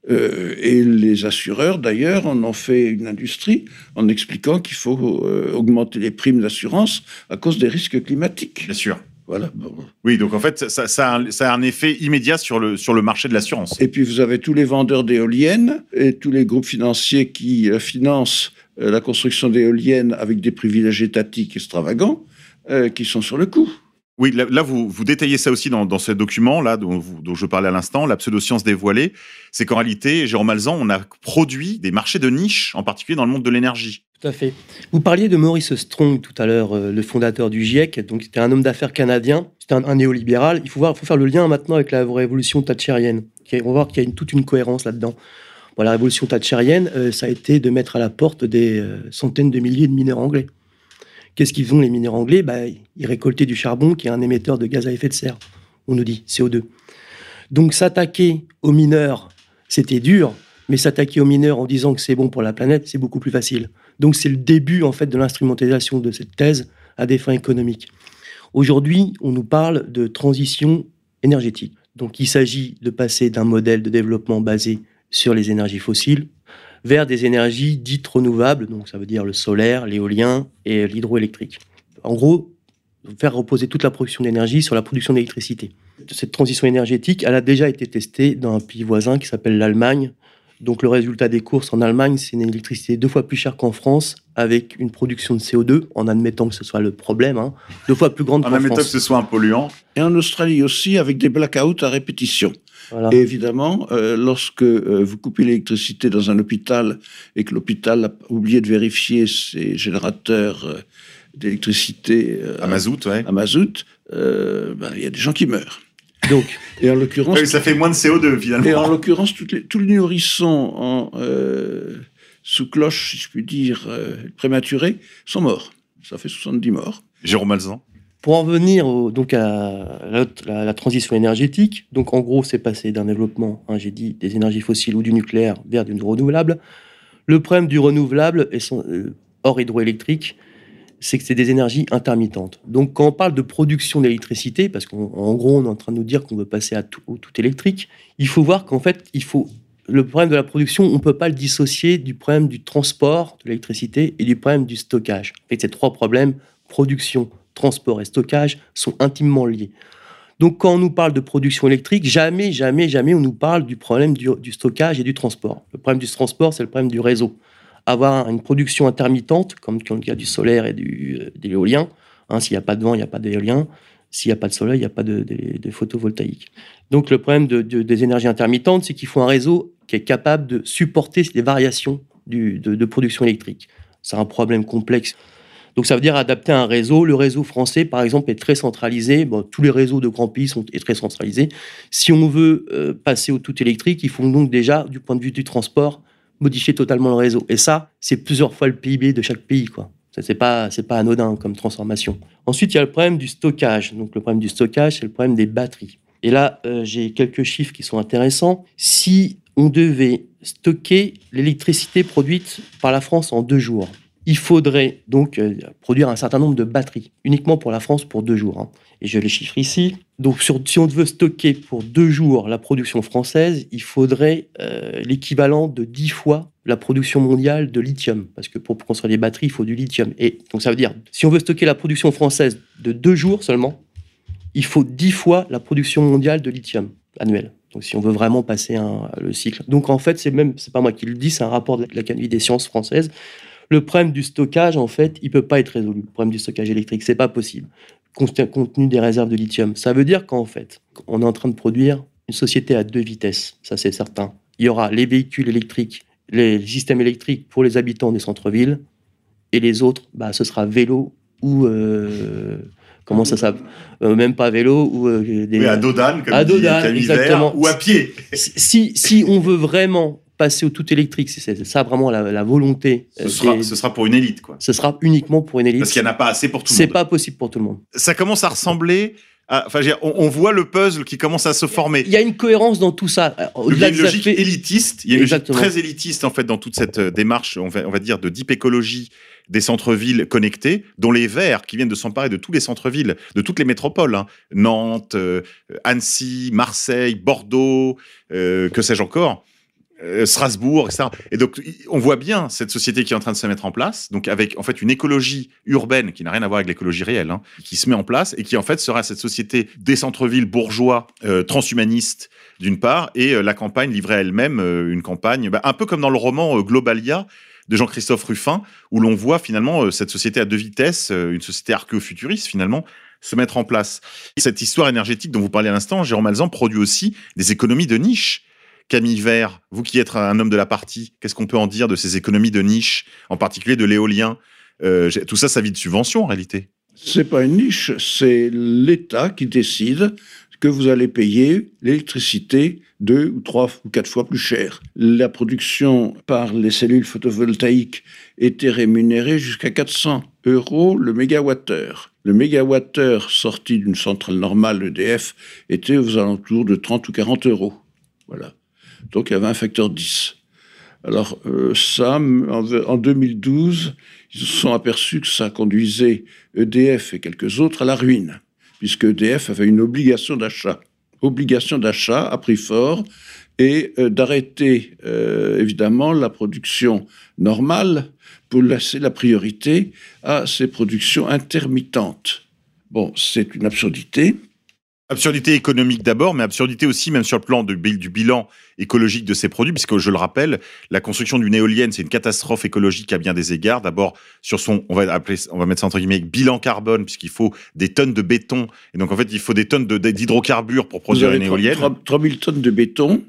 Euh, et les assureurs, d'ailleurs, en ont fait une industrie en expliquant qu'il faut euh, augmenter les primes d'assurance à cause des risques climatiques.
Bien sûr.
Voilà. bon.
Oui, donc en fait, ça, ça, a, un, ça a un effet immédiat sur le, sur le marché de l'assurance.
Et puis vous avez tous les vendeurs d'éoliennes et tous les groupes financiers qui euh, financent la construction d'éoliennes avec des privilèges étatiques extravagants euh, qui sont sur le coup.
Oui, là, vous, vous détaillez ça aussi dans, dans ce document là dont, je parlais à l'instant, la pseudoscience dévoilée. C'est qu'en réalité, Jérôme Malzan, on a produit des marchés de niche, en particulier dans le monde de l'énergie.
Tout à fait. Vous parliez de Maurice Strong tout à l'heure, euh, le fondateur du GIEC. Donc, c'était un homme d'affaires canadien. C'était un, néolibéral. Il faut, voir, faut faire le lien maintenant avec la révolution thatchérienne. Qui- On va voir qu'il y a une- toute une cohérence là-dedans. La révolution thatchérienne, euh, ça a été de mettre à la porte des euh, centaines de milliers de mineurs anglais. Qu'est-ce qu'ils font, les mineurs anglais bah, Ils récoltaient du charbon, qui est un émetteur de gaz à effet de serre. On nous dit CO2. Donc, s'attaquer aux mineurs, c'était dur. Mais s'attaquer aux mineurs en disant que c'est bon pour la planète, c'est beaucoup plus facile. Donc c'est le début en fait de l'instrumentalisation de cette thèse à des fins économiques. Aujourd'hui, on nous parle de transition énergétique. Donc il s'agit de passer d'un modèle de développement basé sur les énergies fossiles vers des énergies dites renouvelables, donc ça veut dire le solaire, l'éolien et l'hydroélectrique. En gros, faire reposer toute la production d'énergie sur la production d'électricité. Cette transition énergétique, elle a déjà été testée dans un pays voisin qui s'appelle l'Allemagne, donc le résultat des courses en Allemagne, c'est une électricité deux fois plus chère qu'en France, avec une production de CO2, en admettant que ce soit le problème, hein, deux fois plus grande
En
qu'en
admettant que
France.
ce soit un polluant.
Et en Australie aussi, avec des blackouts à répétition.
Voilà.
Et évidemment, euh, lorsque euh, vous coupez l'électricité dans un hôpital et que l'hôpital a oublié de vérifier ses générateurs euh, d'électricité euh,
À mazout, ouais.
à mazout, euh, ben, il y a des gens qui meurent.
Donc,
Et en l'occurrence,
Oui, ça fait moins de CO2 finalement.
et en l'occurrence, les- tous les nourrissons en, euh, sous cloche, si je puis dire, euh, prématurés, sont morts. Ça fait 70 morts.
Jérôme Malzan.
Pour en venir donc à la, transition énergétique, donc en gros, c'est passer d'un développement, hein, j'ai dit, des énergies fossiles ou du nucléaire vers du renouvelable. Le problème du renouvelable, euh, hors hydroélectrique, c'est que c'est des énergies intermittentes. Donc, quand on parle de production d'électricité, parce qu'en en gros, on est en train de nous dire qu'on veut passer à tout électrique, il faut voir qu'en fait, il faut le problème de la production, on ne peut pas le dissocier du problème du transport de l'électricité et du problème du stockage. En fait, c'est trois problèmes production, transport et stockage sont intimement liés. Donc quand on nous parle de production électrique, jamais, jamais, jamais on nous parle du problème du, stockage et du transport. Le problème du transport, c'est le problème du réseau. Avoir une production intermittente, comme il y a du solaire et du, euh, de l'éolien, hein, s'il n'y a pas de vent, il n'y a pas d'éolien. S'il n'y a pas de soleil, il n'y a pas de, photovoltaïque. Donc le problème de- de- des énergies intermittentes, c'est qu'il faut un réseau qui est capable de supporter les variations de production électrique. C'est un problème complexe. Donc ça veut dire adapter un réseau. Le réseau français, par exemple, est très centralisé. Tous les réseaux de grands pays sont très centralisés. Si on veut euh, passer au tout électrique, il faut donc déjà, du point de vue du transport, modifier totalement le réseau. Et ça, c'est plusieurs fois le PIB de chaque pays, pas, c'est pas anodin comme transformation. Ensuite, il y a le problème du stockage. Donc, le problème du stockage, c'est le problème des batteries. Et là, euh, j'ai quelques chiffres qui sont intéressants. Si on devait stocker l'électricité produite par la France en deux jours, il faudrait donc euh, produire un certain nombre de batteries, uniquement pour la France pour deux jours. hein. Et je les chiffre ici. Donc, si on veut stocker pour deux jours la production française, il faudrait euh, l'équivalent de dix fois la production mondiale de lithium. Parce que pour construire des batteries, il faut du lithium. Et donc, ça veut dire, si on veut stocker la production française de deux jours seulement, il faut dix fois la production mondiale de lithium annuelle. Donc, si on veut vraiment passer un- le cycle. Donc, en fait, c'est même, c'est pas moi qui le dis, c'est un rapport de l'Académie des sciences françaises. Le problème du stockage, en fait, il peut pas être résolu. Le problème du stockage électrique, c'est pas possible. Compte tenu des réserves de lithium. Ça veut dire qu'en fait, on est en train de produire une société à deux vitesses. Ça, c'est certain. Il y aura les véhicules électriques, les systèmes électriques pour les habitants des centres-villes, et les autres, bah, ce sera vélo ou euh, comment ça s'appelle? Euh, Même pas vélo ou euh, des,
Oui, à Dodane, comme
À Dodane, exactement.
Ou à pied.
si, si on veut vraiment passer au tout électrique, c'est ça vraiment la, la volonté,
Ce
euh,
sera, ce sera pour une élite, quoi.
ce sera uniquement pour une élite.
Parce qu'il n'y en a pas assez pour tout le
C'est
monde.
pas possible pour tout le monde.
Ça commence à ressembler à. Enfin, dire, on, on voit le puzzle qui commence à se former.
Il y a une cohérence dans tout ça.
Il y a une logique
fait-
élitiste, il y a une logique très élitiste en fait dans toute cette euh, démarche, on va, on va dire, de deep écologie des centres-villes connectés, dont les Verts qui viennent de s'emparer de tous les centres-villes, de toutes les métropoles, hein. Nantes, euh, Annecy, Marseille, Bordeaux, euh, que sais-je encore, euh, Strasbourg, etc. Et donc on voit bien cette société qui est en train de se mettre en place, donc avec en fait une écologie urbaine qui n'a rien à voir avec l'écologie réelle, hein, qui se met en place et qui en fait sera cette société des centres-villes bourgeois, euh, transhumanistes d'une part, et euh, la campagne livrée à elle-même, euh, une campagne, bah, un peu comme dans le roman euh, Globalia de Jean-Christophe Ruffin, où l'on voit finalement cette société à deux vitesses, une société archéofuturiste finalement, se mettre en place. Et cette histoire énergétique dont vous parlez à l'instant, Jérôme Alzan produit aussi des économies de niche. Camille Vert, vous qui êtes un homme de la partie, qu'est-ce qu'on peut en dire de ces économies de niche, en particulier de l'éolien Euh, Tout ça, ça vit de subventions en réalité.
C'est pas une niche, c'est l'État qui décide que vous allez payer l'électricité deux ou trois ou quatre fois plus cher. La production par les cellules photovoltaïques était rémunérée jusqu'à 400 euros le mégawattheure. Le mégawattheure sorti d'une centrale normale EDF était aux alentours de 30 ou 40 euros. Voilà. Donc il y avait un facteur 10. Alors euh, ça, en, en 2012, ils se sont aperçus que ça conduisait EDF et quelques autres à la ruine, puisque EDF avait une obligation d'achat. Obligation d'achat à prix fort et euh, d'arrêter euh, évidemment la production normale pour laisser la priorité à ces productions intermittentes. Bon, c'est une absurdité.
Absurdité économique d'abord, mais absurdité aussi même sur le plan de- du bilan écologique de ces produits, puisque je le rappelle, la construction d'une éolienne, c'est une catastrophe écologique à bien des égards. D'abord sur son, on va appeler, on va mettre ça entre guillemets, bilan carbone, puisqu'il faut des tonnes de béton, et donc en fait il faut des tonnes de- d'hydrocarbures pour produire une éolienne.
3000 tonnes de béton.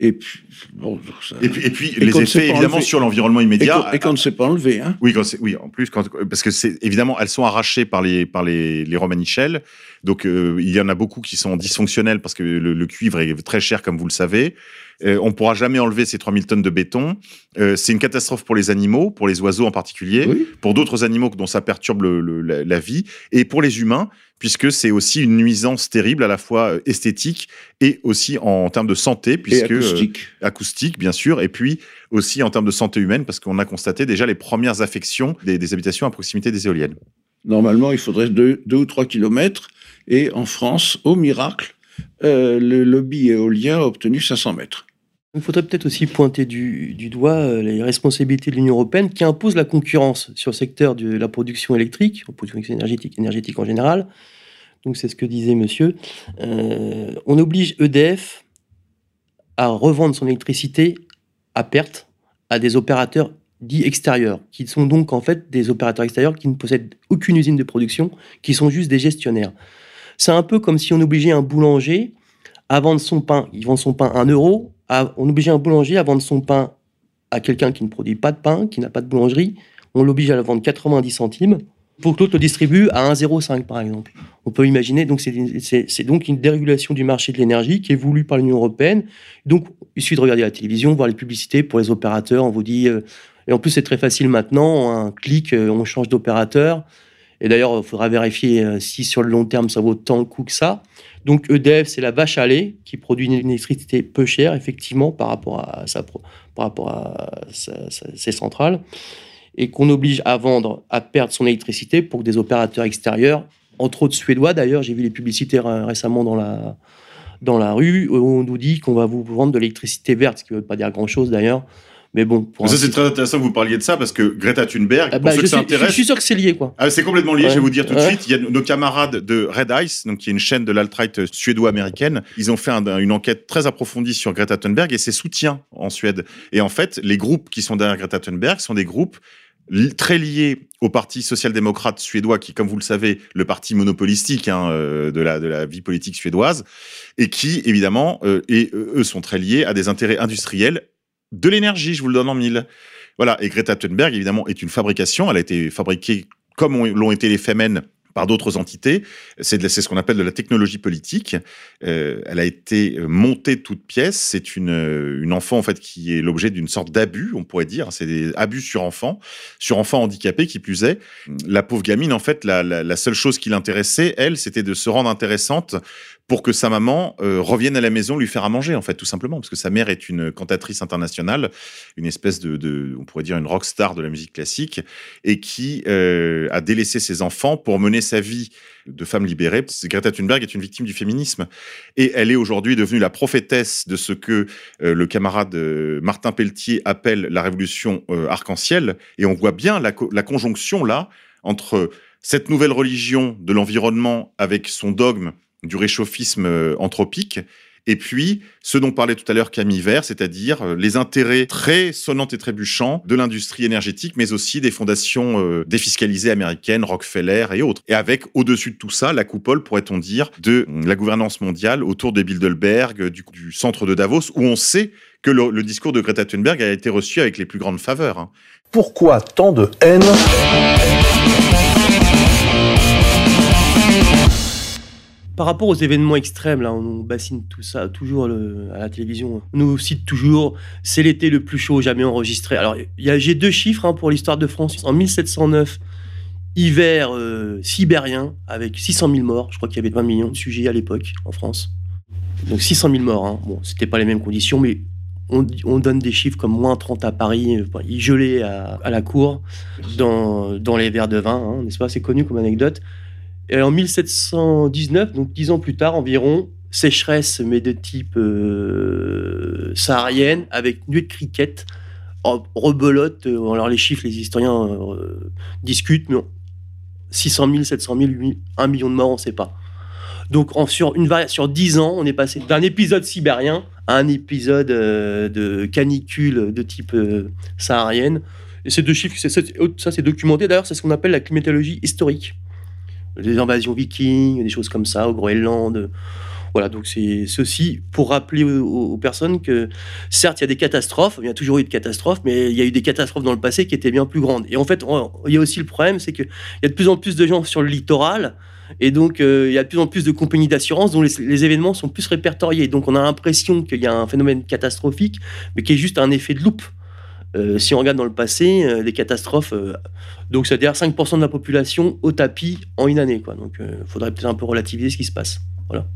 Et puis, bon, ça-
Et puis, et puis
Et
les
ne
effets évidemment sur l'environnement immédiat.
et qu'on ne sait pas enlever. Hein.
Oui, quand c'est- oui, en plus, quand, parce que c'est évidemment, elles sont arrachées par les par les, les Romanichel. Donc, euh, il y en a beaucoup qui sont dysfonctionnels parce que le, le cuivre est très cher, comme vous le savez. Euh, on pourra jamais enlever ces 3000 tonnes de béton. Euh, c'est une catastrophe pour les animaux, pour les oiseaux en particulier,
Oui.
pour d'autres animaux dont ça perturbe le- le- la, la vie, et pour les humains, puisque c'est aussi une nuisance terrible à la fois euh, esthétique et aussi en, termes de santé,
Et
puisque euh,
acoustique.
acoustique, bien sûr, et puis aussi en termes de santé humaine, parce qu'on a constaté déjà les premières affections des, des habitations à proximité des éoliennes.
Normalement, il faudrait deux, deux ou trois kilomètres. Et en France, au miracle, euh, le lobby éolien a obtenu 500 mètres.
Il faudrait peut-être aussi pointer du, doigt euh, les responsabilités de l'Union européenne qui impose la concurrence sur le secteur de la production électrique, production énergétique, énergétique en général. Donc c'est ce que disait monsieur. Euh, on oblige EDF à revendre son électricité à perte à des opérateurs dits extérieurs, qui sont donc en fait des opérateurs extérieurs qui ne possèdent aucune usine de production, qui sont juste des gestionnaires. C'est un peu comme si on obligeait un boulanger à vendre son pain, il vend son pain à 1 euro, on obligeait un boulanger à vendre son pain à quelqu'un qui ne produit pas de pain, qui n'a pas de boulangerie, on l'oblige à le vendre 90 centimes, pour que l'autre le distribue à 1,05 par exemple. On peut imaginer, donc c'est donc une dérégulation du marché de l'énergie qui est voulue par l'Union européenne. Donc il suffit de regarder la télévision, voir les publicités pour les opérateurs, on vous dit... euh, et en plus, c'est très facile maintenant. Un clic, euh, on change d'opérateur. Et d'ailleurs, il faudra vérifier euh, si sur le long terme, ça vaut tant le coup que ça. Donc EDF, c'est la vache à lait qui produit une électricité peu chère, effectivement, par rapport à, sa, par rapport à ses centrales. Et qu'on oblige à vendre, à perdre son électricité pour que des opérateurs extérieurs, entre autres suédois d'ailleurs, j'ai vu les publicités ré- récemment dans la, dans la rue, où on nous dit qu'on va vous vendre de l'électricité verte, ce qui ne veut pas dire grand-chose d'ailleurs. Mais bon, pour
Ça, c'est très intéressant que vous parliez de ça parce que Greta Thunberg,
Ah
pour
bah,
ceux
je,
que ça
suis, je suis sûr que c'est lié, quoi.
Ah, c'est complètement lié,
Ouais.
je vais vous dire tout de suite. Il y a nos camarades de Red Ice, donc qui est une chaîne de l'alt-right suédo-américaine. Ils ont fait un- une enquête très approfondie sur Greta Thunberg et ses soutiens en Suède. Et en fait, les groupes qui sont derrière Greta Thunberg sont des groupes très liés au Parti social-démocrate suédois, qui, comme vous le savez, le parti monopolistique hein, euh, de, la, de la vie politique suédoise, et qui, évidemment, euh, et euh, eux sont très liés à des intérêts industriels de l'énergie, je vous le donne en mille. Voilà, et Greta Thunberg, évidemment, est une fabrication. Elle a été fabriquée comme ont- l'ont été les Femen par d'autres entités. C'est ce qu'on appelle de la technologie politique. Euh, elle a été montée de toutes pièces. C'est une, enfant, en fait, qui est l'objet d'une sorte d'abus, on pourrait dire. C'est des abus sur enfants, sur enfants handicapés, qui plus est. La pauvre gamine, en fait, la seule chose qui l'intéressait, elle, c'était de se rendre intéressante pour que sa maman euh, revienne à la maison lui faire à manger, en fait, tout simplement. Parce que sa mère est une cantatrice internationale, une espèce de, on pourrait dire, une rock star de la musique classique, et qui euh, a délaissé ses enfants pour mener sa vie de femme libérée. Greta Thunberg est une victime du féminisme. Et elle est aujourd'hui devenue la prophétesse de ce que euh, le camarade Martin Pelletier appelle la révolution arc-en-ciel. Et on voit bien la, la conjonction là entre cette nouvelle religion de l'environnement avec son dogme du réchauffisme euh, anthropique et puis, ce dont parlait tout à l'heure Camille Vert, c'est-à-dire euh, les intérêts très sonnants et trébuchants de l'industrie énergétique, mais aussi des fondations euh, défiscalisées américaines, Rockefeller et autres. Et avec, au-dessus de tout ça, la coupole, pourrait-on dire, de euh, la gouvernance mondiale autour de Bilderberg, du, centre de Davos, où on sait que le, le discours de Greta Thunberg a été reçu avec les plus grandes faveurs. hein.
Pourquoi tant de haine?
Par rapport aux événements extrêmes, là, on bassine tout ça toujours à la télévision. On nous cite toujours c'est l'été le plus chaud jamais enregistré. Alors, j'ai deux chiffres hein, pour l'histoire de France. En 1709, hiver euh, sibérien avec 600 000 morts. Je crois qu'il y avait 20 millions de sujets à l'époque en France. Donc 600 000 morts. Hein. Bon, c'était pas les mêmes conditions, mais on, on donne des chiffres comme moins 30 à Paris. euh, Il gelait à, la cour dans, dans les verres de vin, hein, n'est-ce pas? C'est connu comme anecdote. Et en 1719, donc dix ans plus tard environ, sécheresse, mais de type euh, saharienne, avec nuée de cricket, rebelote. euh, Alors les chiffres, les historiens euh, discutent, mais 600 000, 700 000, 1 million de morts, on ne sait pas. Donc sur, une sur 10 ans, on est passé d'un épisode sibérien à un épisode de canicule de type saharienne. Et ces deux chiffres, ça c'est documenté d'ailleurs, c'est ce qu'on appelle la climatologie historique des invasions vikings, des choses comme ça, au Groenland. Voilà, donc c'est ceci pour rappeler aux, personnes que certes, il y a des catastrophes, il y a toujours eu de catastrophes, mais il y a eu des catastrophes dans le passé qui étaient bien plus grandes. Et en fait, il y a aussi le problème, c'est qu'il y a de plus en plus de gens sur le littoral, et donc euh, il y a de plus en plus de compagnies d'assurance dont les, les événements sont plus répertoriés. Donc on a l'impression qu'il y a un phénomène catastrophique, mais qui est juste un effet de loupe. Euh, si on regarde dans le passé, euh, les catastrophes, euh, donc c'est-à-dire 5% de la population au tapis en une année. Quoi. Donc il faudrait peut-être un peu relativiser ce qui se passe. Voilà.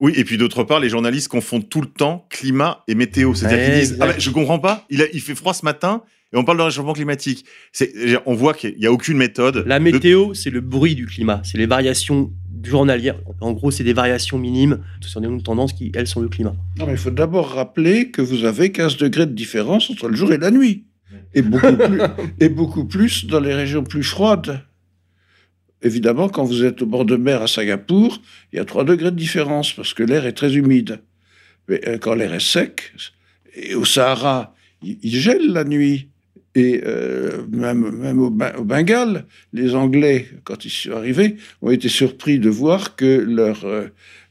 Oui, et puis d'autre part, les journalistes confondent tout le temps climat et météo. C'est-à-dire qu'ils disent ah ben, Je comprends pas, il, a- il fait froid ce matin et on parle de réchauffement climatique. C'est- On voit qu'il n'y a aucune méthode.
La
de-
météo, c'est le bruit du climat, c'est les variations journalières. En gros, c'est des variations minimes sur des tendances qui, elles, sont le climat.
Non, mais il faut d'abord rappeler que vous avez 15 degrés de différence entre le jour et la nuit. Et beaucoup plus, [laughs] et beaucoup plus dans les régions plus froides. Évidemment, quand vous êtes au bord de mer à Singapour, il y a 3 degrés de différence parce que l'air est très humide. Mais euh, quand l'air est sec, et au Sahara, il, il gèle la nuit. Et euh, même, au Bengale, les Anglais, quand ils sont arrivés, ont été surpris de voir que leur, euh,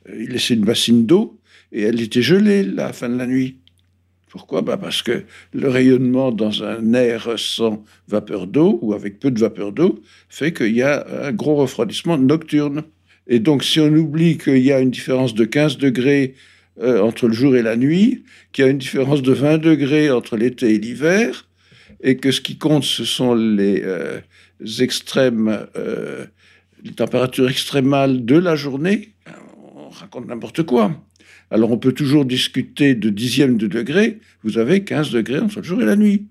ils laissaient une bassine d'eau et elle était gelée la fin de la nuit. Pourquoi? Bah Parce que le rayonnement dans un air sans vapeur d'eau ou avec peu de vapeur d'eau fait qu'il y a un gros refroidissement nocturne. Et donc, si on oublie qu'il y a une différence de 15 degrés euh, entre le jour et la nuit, qu'il y a une différence de 20 degrés entre l'été et l'hiver, et que ce qui compte, ce sont les euh, extrêmes, euh, les températures extrémales de la journée, on raconte n'importe quoi. Alors on peut toujours discuter de dixièmes de degré, vous avez 15 degrés entre le jour et la nuit.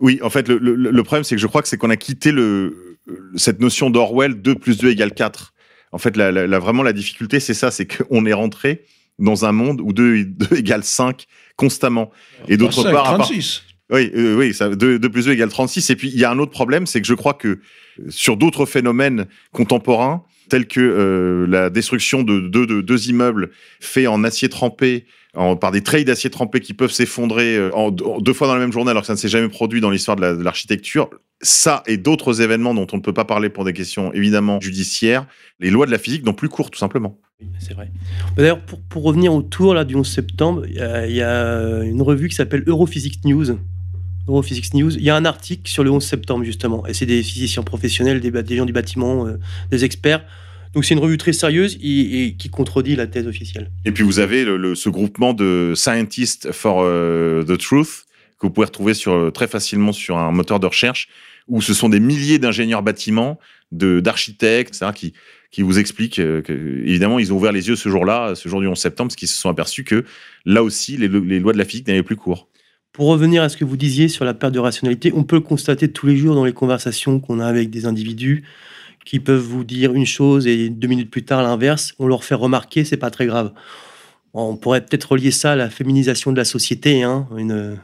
Oui, en fait, le, le- le problème, c'est que je crois que c'est qu'on a quitté le, cette notion d'Orwell 2 plus 2 égale 4. En fait, la, la- la- vraiment, la difficulté, c'est ça, c'est qu'on est rentré dans un monde où 2, 2 égale 5 constamment. Et d'autre part-
36.
Oui, euh, oui, ça, 2, plus 2 égale 36. Et puis, il y a un autre problème, c'est que je crois que euh, sur d'autres phénomènes contemporains, tels que euh, la destruction de deux, de deux immeubles faits en acier trempé, par des treilles d'acier trempé qui peuvent s'effondrer deux fois dans la même journée alors que ça ne s'est jamais produit dans l'histoire de la- de l'architecture, ça et d'autres événements dont on ne peut pas parler pour des questions évidemment judiciaires, les lois de la physique n'ont plus cours, tout simplement.
C'est vrai. D'ailleurs, pour, revenir au tour là, du 11 septembre, il y a une revue qui s'appelle Europhysics News. Europhysics News. Il y a un article sur le 11 septembre, justement. Et c'est des physiciens professionnels, des, gens du bâtiment, euh, des experts. Donc c'est une revue très sérieuse et, qui contredit la thèse officielle.
Et puis vous avez ce groupement de Scientists for euh, the Truth que vous pouvez retrouver euh, très facilement sur un moteur de recherche où ce sont des milliers d'ingénieurs bâtiments, d'architectes, etc., qui vous expliquent que évidemment ils ont ouvert les yeux ce jour-là, ce jour du 11 septembre, parce qu'ils se sont aperçus que là aussi les, les lois de la physique n'avaient plus cours.
Pour revenir à ce que vous disiez sur la perte de rationalité, on peut le constater tous les jours dans les conversations qu'on a avec des individus qui peuvent vous dire une chose et deux minutes plus tard l'inverse. On leur fait remarquer, c'est pas très grave. On pourrait peut-être relier ça à la féminisation de la société. Hein. Une,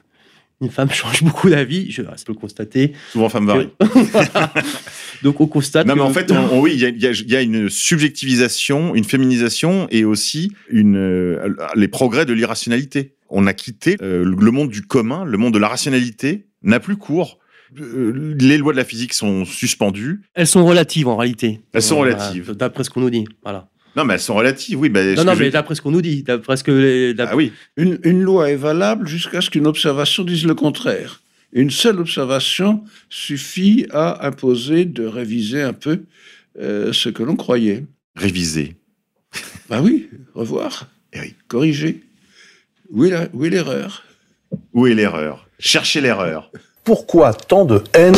une femme [laughs] change beaucoup d'avis, je, je peux le constater.
Souvent femme varie. [laughs]
Donc on constate.
Non, mais en fait, on- on- oui, y y il y a une subjectivisation, une féminisation et aussi une, euh, les progrès de l'irrationalité. On a quitté euh, le monde du commun, le monde de la rationalité n'a plus cours. Euh, les lois de la physique sont suspendues.
elles sont relatives en réalité.
Elles sont
Voilà,
relatives.
D'après ce qu'on nous dit. Voilà.
Non, mais elles sont relatives, oui. bah,
Non, non,
je-
mais d'après ce qu'on nous dit. D'après ce que. les-
Ah oui.
Une, une loi est valable jusqu'à ce qu'une observation dise le contraire. Une seule observation suffit à imposer de réviser un peu euh, ce que l'on croyait.
Réviser.
Bah oui, revoir,
Eh oui.
corriger. Où est l'erreur?
Où est l'erreur? Cherchez l'erreur.
Pourquoi tant de haine?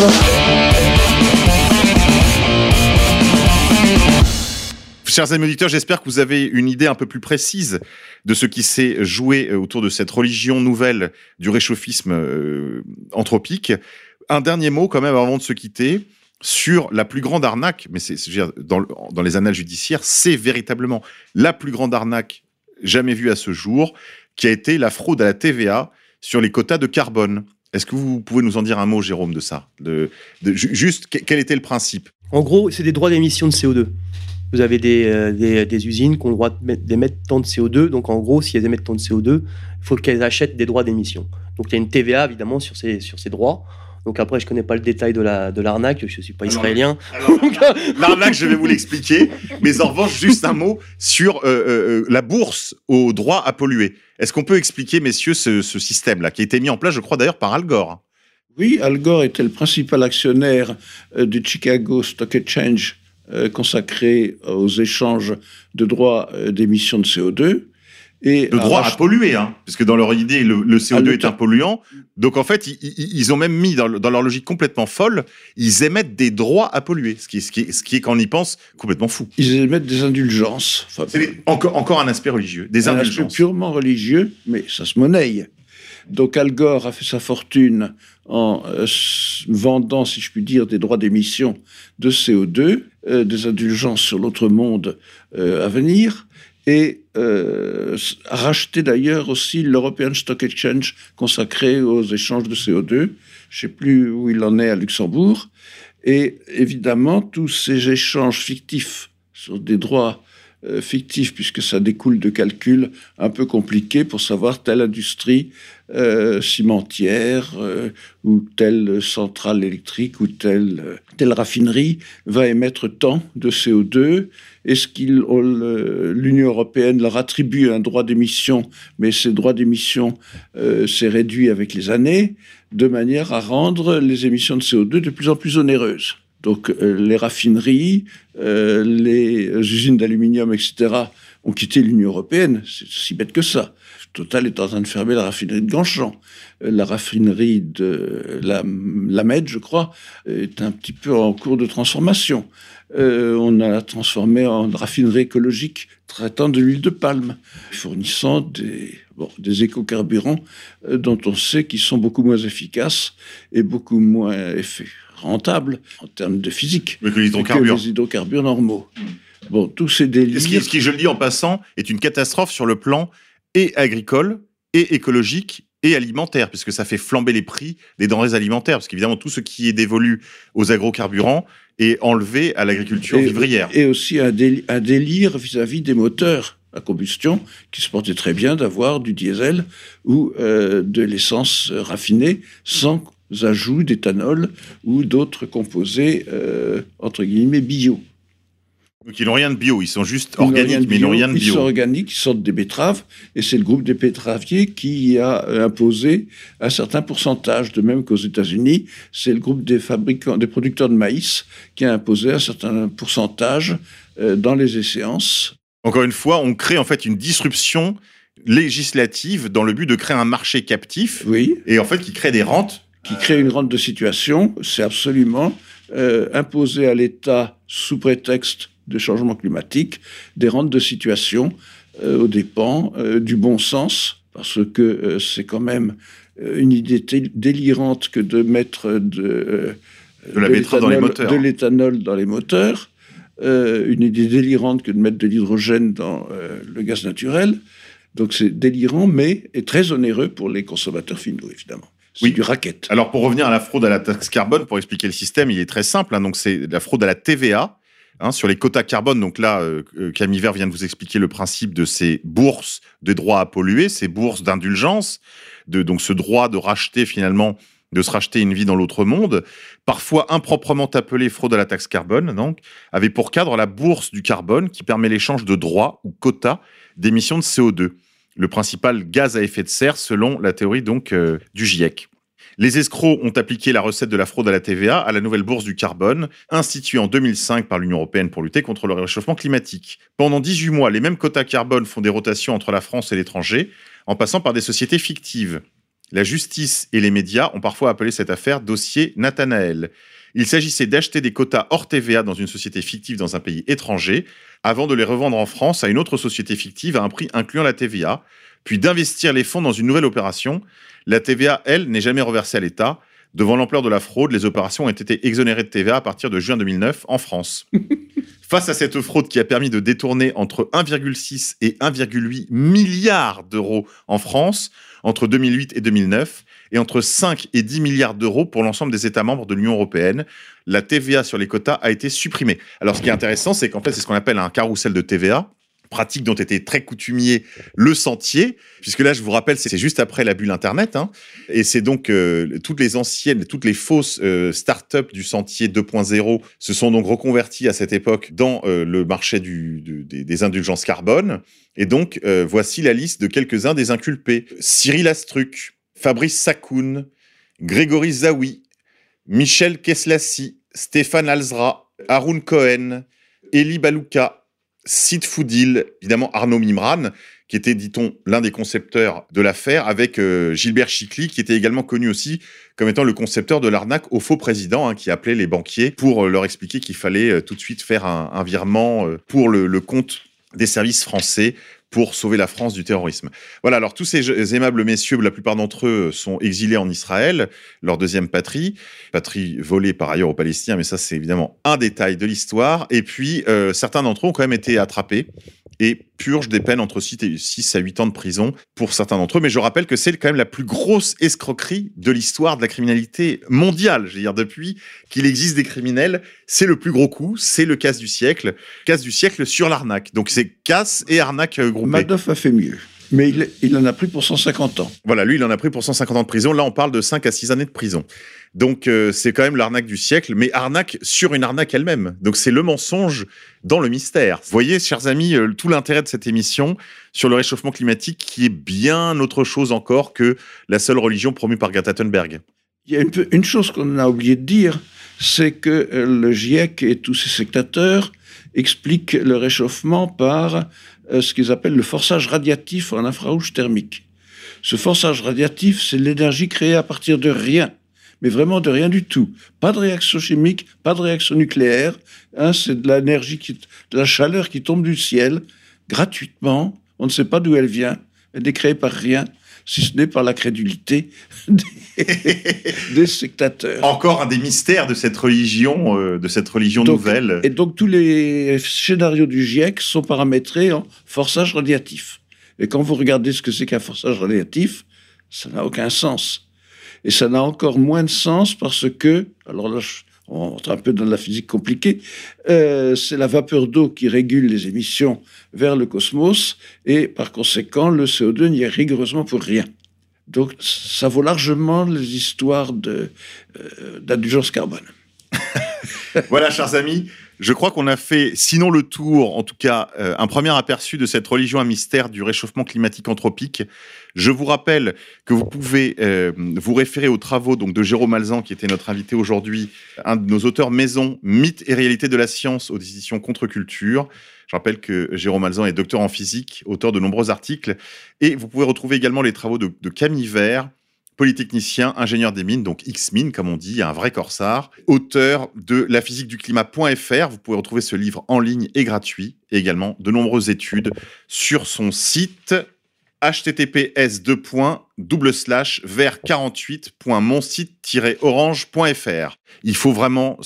Chers amis auditeurs, j'espère que vous avez une idée un peu plus précise de ce qui s'est joué euh, autour de cette religion nouvelle du réchauffisme euh, anthropique. Un dernier mot quand même avant de se quitter sur la plus grande arnaque, mais c'est dans les annales judiciaires, c'est véritablement la plus grande arnaque jamais vue à ce jour, qui a été la fraude à la TVA sur les quotas de carbone. Est-ce que vous pouvez nous en dire un mot, Jérôme, de ça de, de- ju- Juste, que- quel était le principe?
En gros, c'est des droits d'émission de CO2. Vous avez des, euh, des, des usines qui ont le droit d'émettre tant de CO2. Donc, en gros, si elles émettent tant de CO2, il faut qu'elles achètent des droits d'émission. Donc, il y a une TVA, évidemment, sur ces, sur ces droits. Donc, après, je connais pas le détail de la de l'arnaque. Je suis pas israélien. [laughs] [laughs]
L'arnaque, je vais vous l'expliquer. Mais en revanche, juste un mot sur euh, euh, la bourse au droit à polluer. Est-ce qu'on peut expliquer, messieurs, ce, système-là, qui a été mis en place, je crois d'ailleurs, par Al Gore
Oui, Al Gore était le principal actionnaire euh, du Chicago Stock Exchange euh, consacré aux échanges de droits euh, d'émission de CO2. Et
De droit à polluer, hein, parce que dans leur idée, le, le CO2
Ah, le
est un polluant. Donc en fait, ils, ont même mis dans, le- dans leur logique complètement folle, ils émettent des droits à polluer, ce qui, est- ce qui, est- ce qui est, quand on y pense, complètement fou.
ils émettent des indulgences. Enfin,
C'est les- encore, encore un aspect religieux, des
un aspect
indulgences.
purement religieux, mais ça se monnaie. Donc Al Gore a fait sa fortune en euh, vendant, si je puis dire, des droits d'émission de CO2, euh, des indulgences sur l'autre monde euh, à venir, et euh, racheté d'ailleurs aussi l'European Stock Exchange consacré aux échanges de CO2. Je ne sais plus où il en est à Luxembourg. Et évidemment, tous ces échanges fictifs sur des droits euh, fictifs, puisque ça découle de calculs un peu compliqués pour savoir telle industrie euh, cimentière euh, ou telle centrale électrique ou telle, euh, telle raffinerie va émettre tant de CO2. Est-ce on le- l'Union européenne leur attribue un droit d'émission, mais ces droits d'émission euh, s'est réduit avec les années, de manière à rendre les émissions de CO2 de plus en plus onéreuses? Donc euh, les raffineries, euh, les usines d'aluminium, etc., ont quitté l'Union européenne. C'est si bête que ça. Total est en train de fermer la raffinerie de Ganchamp. Euh, La raffinerie de la, la Med, je crois, est un petit peu en cours de transformation. Euh, on a transformé en raffinerie écologique traitant de l'huile de palme, fournissant des, bon, des écocarburants euh, dont on sait qu'ils sont beaucoup moins efficaces et beaucoup moins effet- rentables en termes de physique
Mais que les
que
hydrocarbures.
les hydrocarbures normaux. Bon, tous ces délires.
Ce qui, ce qui, je le dis en passant, est une catastrophe sur le plan et agricole, et écologique, et alimentaire, puisque ça fait flamber les prix des denrées alimentaires. Parce qu'évidemment, tout ce qui est dévolu aux agrocarburants est enlevé à l'agriculture vivrière.
et aussi un, déli- un délire vis-à-vis des moteurs à combustion qui se portait très bien d'avoir du diesel ou euh, de l'essence raffinée sans ajout d'éthanol ou d'autres composés euh, entre guillemets bio.
Donc ils n'ont rien de bio, ils sont juste
Ils
organiques, mais ils n'ont
bio,
rien de
Ils sont
bio.
organiques, ils sortent des betteraves, et c'est le groupe des betteraviers qui a euh, imposé un certain pourcentage. De même qu'aux États-Unis, c'est le groupe des fabricants, des producteurs de maïs qui a imposé un certain pourcentage euh, dans les échéances.
Encore une fois, on crée en fait une disruption législative dans le but de créer un marché captif,
Oui,
et en fait qui crée des rentes.
Qui crée une rente de situation, c'est absolument euh, imposer à l'État, sous prétexte de changement climatique, des rentes de situation euh, aux dépens euh, du bon sens, parce que euh, c'est quand même euh, une idée délirante que de mettre de, euh,
De la
de l'éthanol dans les moteurs, euh, une idée délirante que de mettre de l'hydrogène dans euh, le gaz naturel. Donc c'est délirant, mais est très onéreux pour les consommateurs finaux, évidemment. C'est
Oui.
du racket.
Alors pour revenir à la fraude à la taxe carbone, pour expliquer le système, il est très simple. hein. donc c'est la fraude à la TVA hein, sur les quotas carbone. Donc là, euh, euh, Camille Vert vient de vous expliquer le principe de ces bourses de droits à polluer, ces bourses d'indulgence, de donc ce droit de racheter finalement de se racheter une vie dans l'autre monde, parfois improprement appelée fraude à la taxe carbone, donc, avait pour cadre la bourse du carbone qui permet l'échange de droits ou quotas d'émissions de CO2, le principal gaz à effet de serre selon la théorie donc euh, du GIEC. Les escrocs ont appliqué la recette de la fraude à la TVA à la nouvelle bourse du carbone, instituée en 2005 par l'Union européenne pour lutter contre le réchauffement climatique. Pendant 18 mois, les mêmes quotas carbone font des rotations entre la France et l'étranger, en passant par des sociétés fictives. La justice et les médias ont parfois appelé cette affaire dossier Nathanaël. Il s'agissait d'acheter des quotas hors TVA dans une société fictive dans un pays étranger, avant de les revendre en France à une autre société fictive à un prix incluant la TVA, puis d'investir les fonds dans une nouvelle opération. La TVA, elle, n'est jamais reversée à l'État. Devant l'ampleur de la fraude, les opérations ont été exonérées de TVA à partir de juin 2009 en France. [laughs] Face à cette fraude qui a permis de détourner entre 1,6 et 1,8 milliards d'euros en France entre 2008 et 2009, et entre 5 et 10 milliards d'euros pour l'ensemble des États membres de l'Union européenne, la TVA sur les quotas a été supprimée. Alors ce qui est intéressant, c'est qu'en fait, c'est ce qu'on appelle un carrousel de TVA, pratique dont était très coutumier le sentier, puisque là, je vous rappelle, c'est juste après la bulle Internet, hein, et c'est donc euh, toutes les anciennes, toutes les fausses euh, startups du sentier 2.0 se sont donc reconverties à cette époque dans euh, le marché des, des indulgences carbone, et donc euh, voici la liste de quelques-uns des inculpés. Cyril Astruc, Fabrice Sakoun, Grégory Zawi, Michel Keslassi, Stéphane Alzra, Haroun Cohen, Eli Balouka, Sid Foudil, évidemment Arnaud Mimran, qui était, dit-on, l'un des concepteurs de l'affaire, avec euh, Gilbert Chicly, qui était également connu aussi comme étant le concepteur de l'arnaque au faux président, hein, qui appelait les banquiers pour euh, leur expliquer qu'il fallait euh, tout de suite faire un, virement pour le compte des services français pour sauver la France du terrorisme. Voilà, alors tous ces aimables messieurs, la plupart d'entre eux sont exilés en Israël, leur deuxième patrie, patrie volée par ailleurs aux Palestiniens, mais ça c'est évidemment un détail de l'histoire. Et puis euh, certains d'entre eux ont quand même été attrapés et purgent des peines entre 6, et 6 à 8 ans de prison pour certains d'entre eux. Mais je rappelle que c'est quand même la plus grosse escroquerie de l'histoire de la criminalité mondiale. Je veux dire, depuis qu'il existe des criminels, c'est le plus gros coup, c'est le casse du siècle. Casse du siècle sur l'arnaque. Donc c'est casse et arnaque euh, groupée.
Madoff a fait mieux. Mais il, il en a pris pour 150 ans.
Voilà, lui, il en a pris pour 150 ans de prison. Là, on parle de 5 à 6 années de prison. Donc, euh, c'est quand même l'arnaque du siècle, mais arnaque sur une arnaque elle-même. Donc, c'est le mensonge dans le mystère. Voyez, chers amis, euh, tout l'intérêt de cette émission sur le réchauffement climatique qui est bien autre chose encore que la seule religion promue par Greta Thunberg.
Il y a une, une chose qu'on a oublié de dire, c'est que euh, le GIEC et tous ses sectateurs expliquent le réchauffement par ce qu'ils appellent le forçage radiatif en infrarouge thermique. Ce forçage radiatif, c'est l'énergie créée à partir de rien, mais vraiment de rien du tout. Pas de réaction chimique, pas de réaction nucléaire. hein, c'est de l'énergie, qui, de la chaleur qui tombe du ciel gratuitement. On ne sait pas d'où elle vient. Elle n'est créée par rien, si ce n'est par la crédulité [laughs] des, des sectateurs.
Encore un des mystères de cette religion, euh, de cette religion
Donc,
nouvelle.
Et donc tous les scénarios du GIEC sont paramétrés en forçage radiatif. Et quand vous regardez ce que c'est qu'un forçage radiatif, ça n'a aucun sens. Et ça n'a encore moins de sens parce que, alors là, on rentre un peu dans la physique compliquée, euh, c'est la vapeur d'eau qui régule les émissions vers le cosmos, et par conséquent, le CO2 n'y est rigoureusement pour rien. Donc ça vaut largement les histoires euh, d'indulgence carbone. [laughs]
Voilà, chers amis, je crois qu'on a fait, sinon le tour, en tout cas, euh, un premier aperçu de cette religion à mystère du réchauffement climatique anthropique. Je vous rappelle que vous pouvez euh, vous référer aux travaux donc de Jérôme Alzan, qui était notre invité aujourd'hui, un de nos auteurs maison, Mythes et réalité de la science aux éditions Contre-Culture. Je rappelle que Jérôme Alzan est docteur en physique, auteur de nombreux articles. Et vous pouvez retrouver également les travaux de, Camille Vert, polytechnicien, ingénieur des mines, donc X-Mine, comme on dit, un vrai corsard, auteur de la physique du climat.fr. Vous pouvez retrouver ce livre en ligne et gratuit, et également de nombreuses études sur son site https vers 48.monsite-orange.fr. Il faut vraiment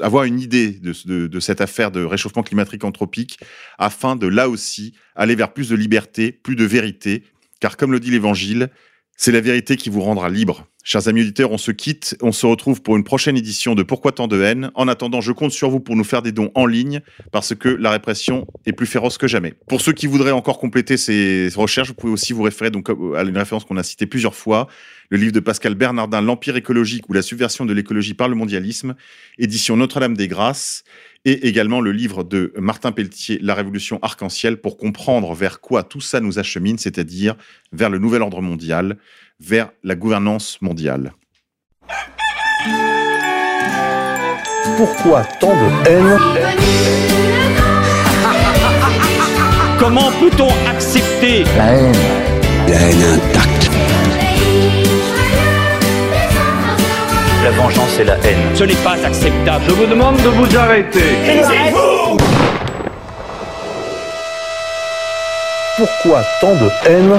avoir une idée de cette affaire de réchauffement climatique anthropique afin de là aussi aller vers plus de liberté, plus de vérité, car comme le dit l'Évangile, c'est la vérité qui vous rendra libre. Chers amis auditeurs, on se quitte. On se retrouve pour une prochaine édition de Pourquoi tant de haine. En attendant, je compte sur vous pour nous faire des dons en ligne parce que la répression est plus féroce que jamais. Pour ceux qui voudraient encore compléter ces recherches, vous pouvez aussi vous référer donc à une référence qu'on a citée plusieurs fois, le livre de Pascal Bernardin, L'Empire écologique ou la subversion de l'écologie par le mondialisme, édition Notre-Dame des Grâces, et également le livre de Martin Pelletier, La Révolution arc-en-ciel, pour comprendre vers quoi tout ça nous achemine, c'est-à-dire vers le nouvel ordre mondial, vers la gouvernance mondiale.
Pourquoi tant de haine
Comment peut-on accepter
La haine. La haine intacte.
La vengeance et la haine. Ce n'est pas acceptable. Je vous demande de vous arrêter.
Pourquoi tant de haine?